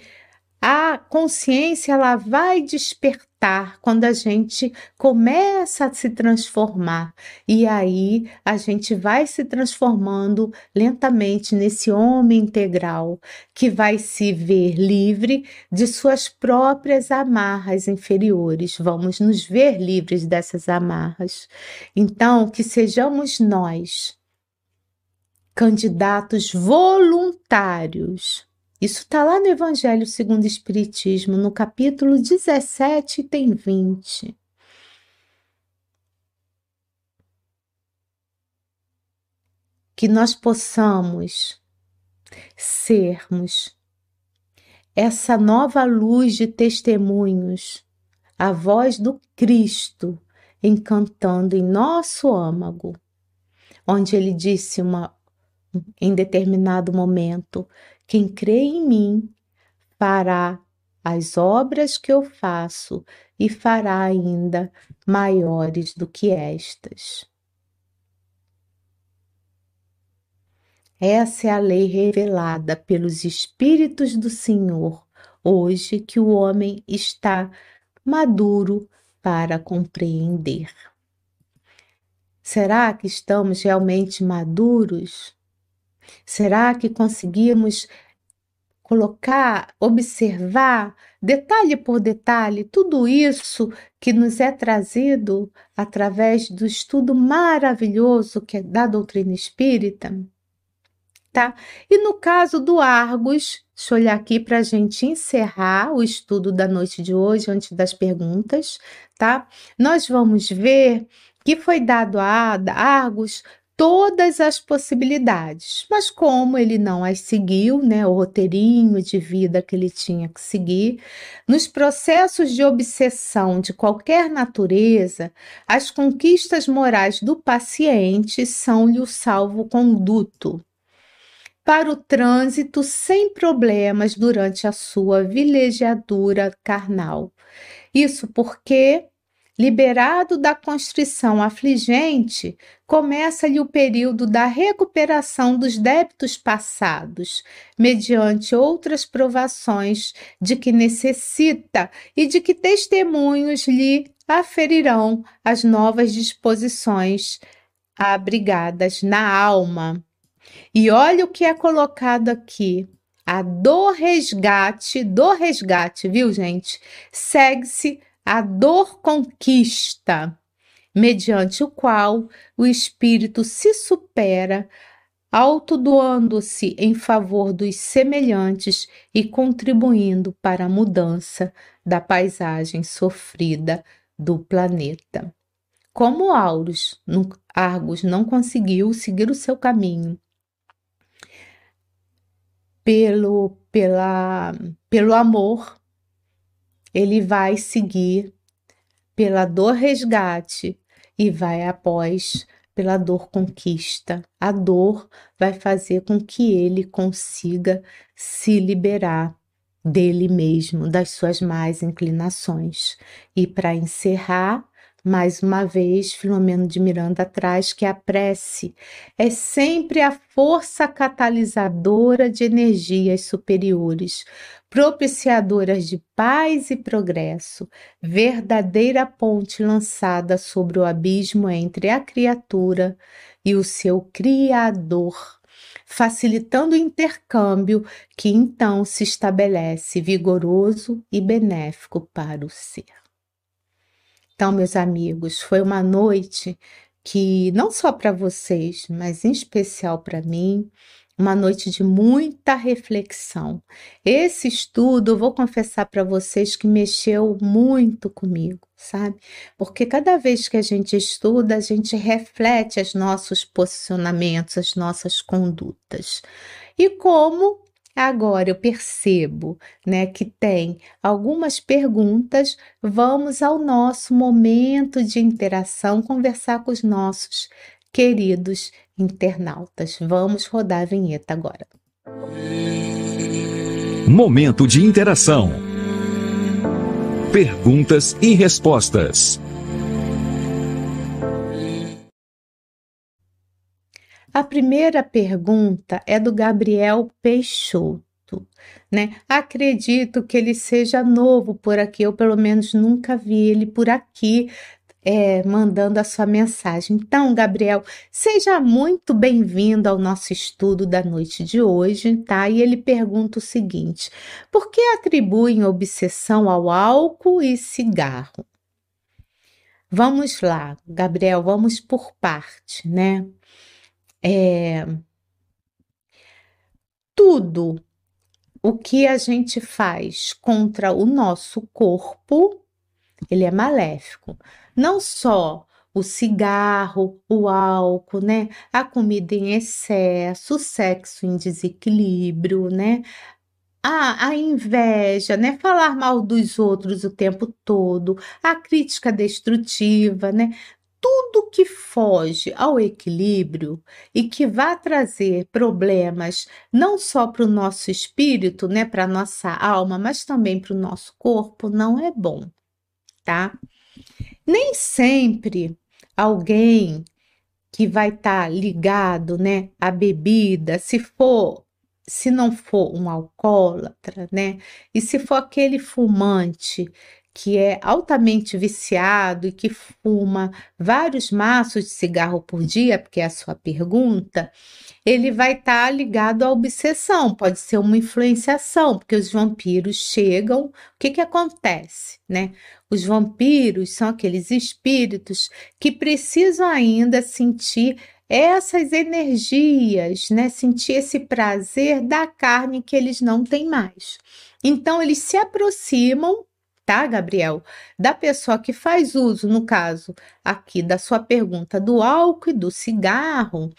a consciência ela vai despertar quando a gente começa a se transformar. E aí a gente vai se transformando lentamente nesse homem integral que vai se ver livre de suas próprias amarras inferiores. Vamos nos ver livres dessas amarras. Então, que sejamos nós candidatos voluntários isso está lá no Evangelho segundo o Espiritismo, no capítulo 17, tem 20. Que nós possamos sermos essa nova luz de testemunhos, a voz do Cristo encantando em nosso âmago, onde ele disse uma, em determinado momento: quem crê em mim fará as obras que eu faço e fará ainda maiores do que estas. Essa é a lei revelada pelos Espíritos do Senhor, hoje que o homem está maduro para compreender. Será que estamos realmente maduros? Será que conseguimos colocar, observar, detalhe por detalhe, tudo isso que nos é trazido através do estudo maravilhoso que é da doutrina espírita? Tá? E no caso do Argos, deixa eu olhar aqui para a gente encerrar o estudo da noite de hoje, antes das perguntas, tá? Nós vamos ver que foi dado a Argos todas as possibilidades, mas como ele não as seguiu, né, o roteirinho de vida que ele tinha que seguir, nos processos de obsessão de qualquer natureza, as conquistas morais do paciente são-lhe o salvo-conduto para o trânsito sem problemas durante a sua vilegiadura carnal. Isso porque Liberado da constrição afligente, começa-lhe o período da recuperação dos débitos passados, mediante outras provações de que necessita e de que testemunhos lhe aferirão as novas disposições abrigadas na alma. E olha o que é colocado aqui. A do resgate, do resgate, viu, gente? Segue-se a dor conquista, mediante o qual o espírito se supera, autodoando-se em favor dos semelhantes e contribuindo para a mudança da paisagem sofrida do planeta. Como Aurus, Argos não conseguiu seguir o seu caminho pelo, pela, pelo amor ele vai seguir pela dor resgate e vai após pela dor conquista. A dor vai fazer com que ele consiga se liberar dele mesmo, das suas más inclinações. E para encerrar, mais uma vez, Filomeno de Miranda traz que a prece é sempre a força catalisadora de energias superiores, propiciadoras de paz e progresso, verdadeira ponte lançada sobre o abismo entre a criatura e o seu Criador, facilitando o intercâmbio que então se estabelece vigoroso e benéfico para o ser. Então, meus amigos, foi uma noite que não só para vocês, mas em especial para mim, uma noite de muita reflexão. Esse estudo, vou confessar para vocês que mexeu muito comigo, sabe? Porque cada vez que a gente estuda, a gente reflete os nossos posicionamentos, as nossas condutas. E como Agora eu percebo, né, que tem algumas perguntas. Vamos ao nosso momento de interação, conversar com os nossos queridos internautas. Vamos rodar a vinheta agora. Momento de interação. Perguntas e respostas. A primeira pergunta é do Gabriel Peixoto. Né? Acredito que ele seja novo por aqui, eu pelo menos nunca vi ele por aqui é, mandando a sua mensagem. Então, Gabriel, seja muito bem-vindo ao nosso estudo da noite de hoje, tá? E ele pergunta o seguinte: por que atribuem obsessão ao álcool e cigarro? Vamos lá, Gabriel, vamos por parte, né? É, tudo o que a gente faz contra o nosso corpo, ele é maléfico. Não só o cigarro, o álcool, né? A comida em excesso, o sexo em desequilíbrio, né? A, a inveja, né? Falar mal dos outros o tempo todo, a crítica destrutiva, né? Tudo que foge ao equilíbrio e que vai trazer problemas não só para o nosso espírito, né, para a nossa alma, mas também para o nosso corpo, não é bom, tá? Nem sempre alguém que vai estar tá ligado, né, à bebida, se for se não for um alcoólatra, né? E se for aquele fumante que é altamente viciado e que fuma vários maços de cigarro por dia, porque é a sua pergunta, ele vai estar tá ligado à obsessão, pode ser uma influenciação, porque os vampiros chegam, o que que acontece, né? Os vampiros são aqueles espíritos que precisam ainda sentir essas energias, né? Sentir esse prazer da carne que eles não têm mais. Então eles se aproximam tá, Gabriel? Da pessoa que faz uso, no caso aqui da sua pergunta, do álcool e do cigarro,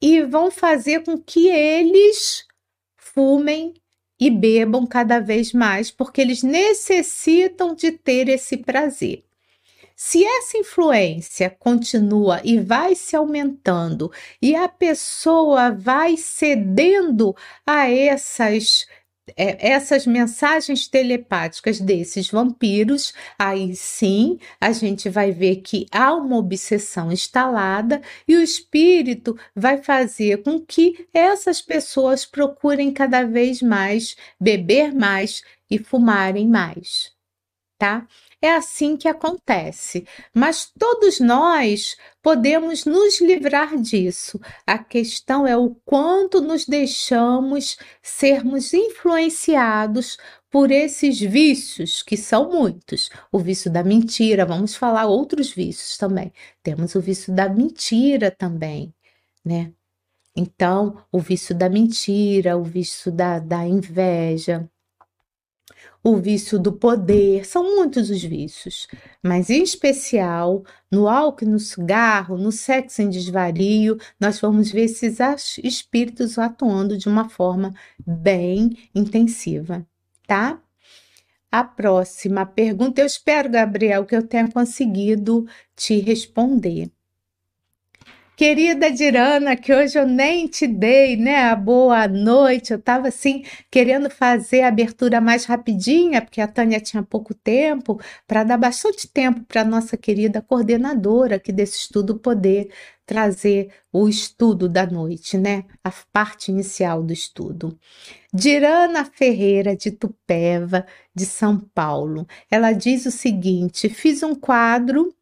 e vão fazer com que eles fumem e bebam cada vez mais, porque eles necessitam de ter esse prazer. Se essa influência continua e vai se aumentando e a pessoa vai cedendo a essas é, essas mensagens telepáticas desses vampiros, aí sim a gente vai ver que há uma obsessão instalada e o espírito vai fazer com que essas pessoas procurem cada vez mais beber mais e fumarem mais, tá? É assim que acontece. Mas todos nós podemos nos livrar disso. A questão é o quanto nos deixamos sermos influenciados por esses vícios, que são muitos. O vício da mentira, vamos falar outros vícios também. Temos o vício da mentira também, né? Então, o vício da mentira, o vício da, da inveja, o vício do poder, são muitos os vícios, mas em especial no álcool, no cigarro, no sexo em desvario, nós vamos ver esses espíritos atuando de uma forma bem intensiva, tá? a próxima pergunta. Eu espero, Gabriel, que eu tenha conseguido te responder. Querida Dirana, que hoje eu nem te dei, né, a boa noite. Eu estava assim querendo fazer a abertura mais rapidinha, porque a Tânia tinha pouco tempo, para dar bastante tempo para nossa querida coordenadora aqui desse estudo poder trazer o estudo da noite, né? A parte inicial do estudo. Dirana Ferreira de Tupéva, de São Paulo. Ela diz o seguinte: fiz um quadro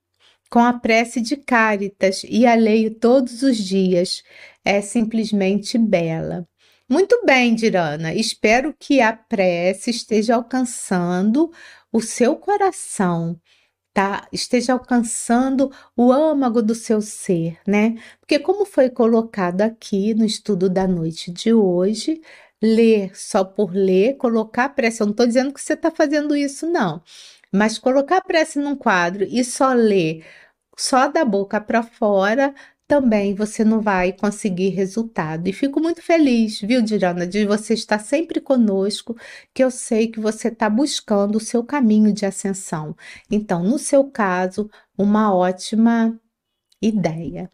com a prece de Cáritas e a leio todos os dias. É simplesmente bela. Muito bem, Dirana. Espero que a prece esteja alcançando o seu coração, tá? Esteja alcançando o âmago do seu ser, né? Porque como foi colocado aqui no estudo da noite de hoje, ler só por ler, colocar a prece. Eu não estou dizendo que você está fazendo isso, não. Mas colocar a prece num quadro e só ler só da boca para fora, também você não vai conseguir resultado. E fico muito feliz, viu, Dirana, de você estar sempre conosco, que eu sei que você está buscando o seu caminho de ascensão. Então, no seu caso, uma ótima ideia,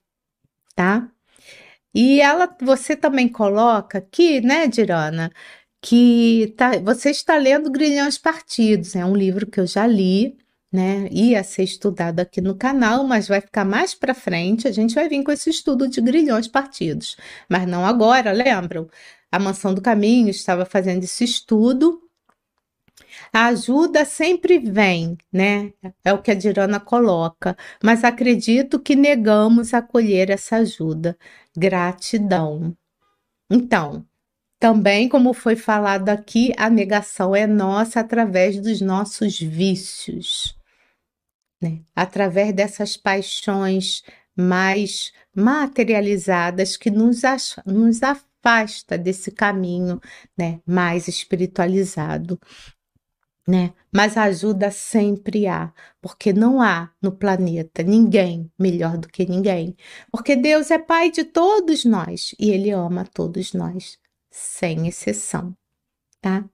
tá? E ela, você também coloca aqui, né, Dirana, que tá, você está lendo Grilhões Partidos, é um livro que eu já li, né? Ia ser estudado aqui no canal, mas vai ficar mais para frente. A gente vai vir com esse estudo de grilhões partidos, mas não agora, lembram? A Mansão do Caminho estava fazendo esse estudo. A ajuda sempre vem, né? É o que a Dirana coloca, mas acredito que negamos acolher essa ajuda. Gratidão. Então, também, como foi falado aqui, a negação é nossa através dos nossos vícios, né? através dessas paixões mais materializadas que nos, nos afasta desse caminho né? mais espiritualizado. Né? Mas ajuda sempre há, porque não há no planeta ninguém melhor do que ninguém, porque Deus é Pai de todos nós e Ele ama todos nós sem exceção, tá?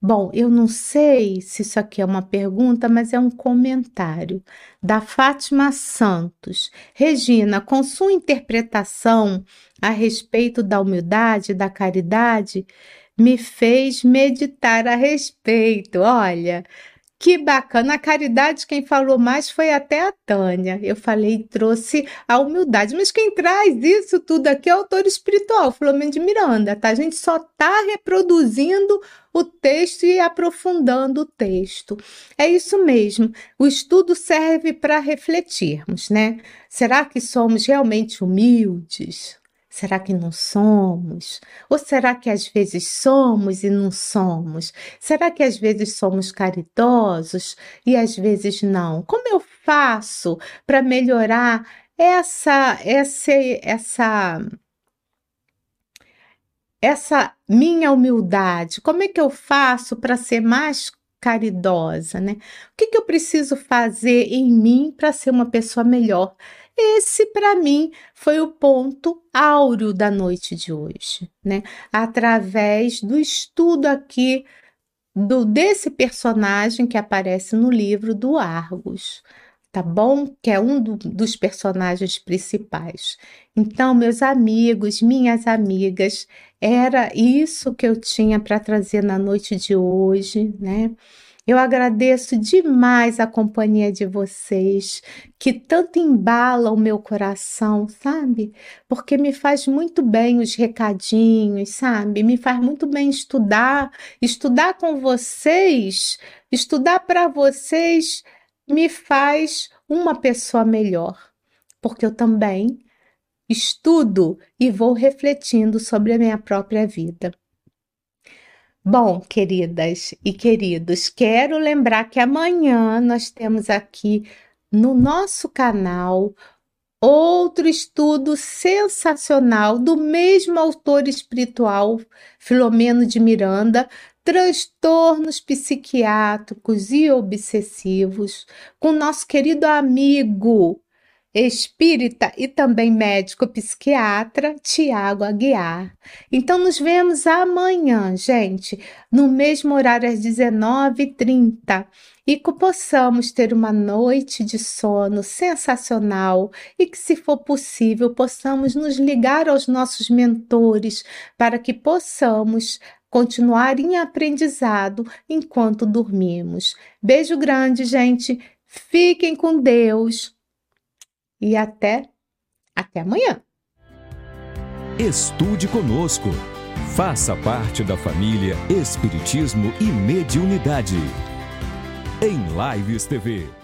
Bom, eu não sei se isso aqui é uma pergunta, mas é um comentário da Fátima Santos. Regina, com sua interpretação a respeito da humildade e da caridade, me fez meditar a respeito. Olha, que bacana, a caridade quem falou mais foi até a Tânia. Eu falei, trouxe a humildade, mas quem traz isso tudo aqui é o autor espiritual, Flamengo de Miranda, tá? A gente só tá reproduzindo o texto e aprofundando o texto. É isso mesmo. O estudo serve para refletirmos, né? Será que somos realmente humildes? Será que não somos? Ou será que às vezes somos e não somos? Será que às vezes somos caridosos e às vezes não? Como eu faço para melhorar essa essa essa essa minha humildade? Como é que eu faço para ser mais caridosa, né? O que, que eu preciso fazer em mim para ser uma pessoa melhor? Esse, para mim, foi o ponto áureo da noite de hoje, né? Através do estudo aqui do desse personagem que aparece no livro do Argos, tá bom? Que é um do, dos personagens principais. Então, meus amigos, minhas amigas, era isso que eu tinha para trazer na noite de hoje, né? Eu agradeço demais a companhia de vocês, que tanto embala o meu coração, sabe? Porque me faz muito bem os recadinhos, sabe? Me faz muito bem estudar, estudar com vocês, estudar para vocês me faz uma pessoa melhor, porque eu também estudo e vou refletindo sobre a minha própria vida. Bom, queridas e queridos, quero lembrar que amanhã nós temos aqui no nosso canal outro estudo sensacional do mesmo autor espiritual, Filomeno de Miranda, transtornos psiquiátricos e obsessivos, com nosso querido amigo espírita e também médico psiquiatra Tiago Aguiar. Então nos vemos amanhã, gente, no mesmo horário às 19h30 e que possamos ter uma noite de sono sensacional e que, se for possível, possamos nos ligar aos nossos mentores para que possamos continuar em aprendizado enquanto dormimos. Beijo grande, gente. Fiquem com Deus e até até amanhã. Estude conosco. Faça parte da família Espiritismo e Mediunidade. Em Lives TV.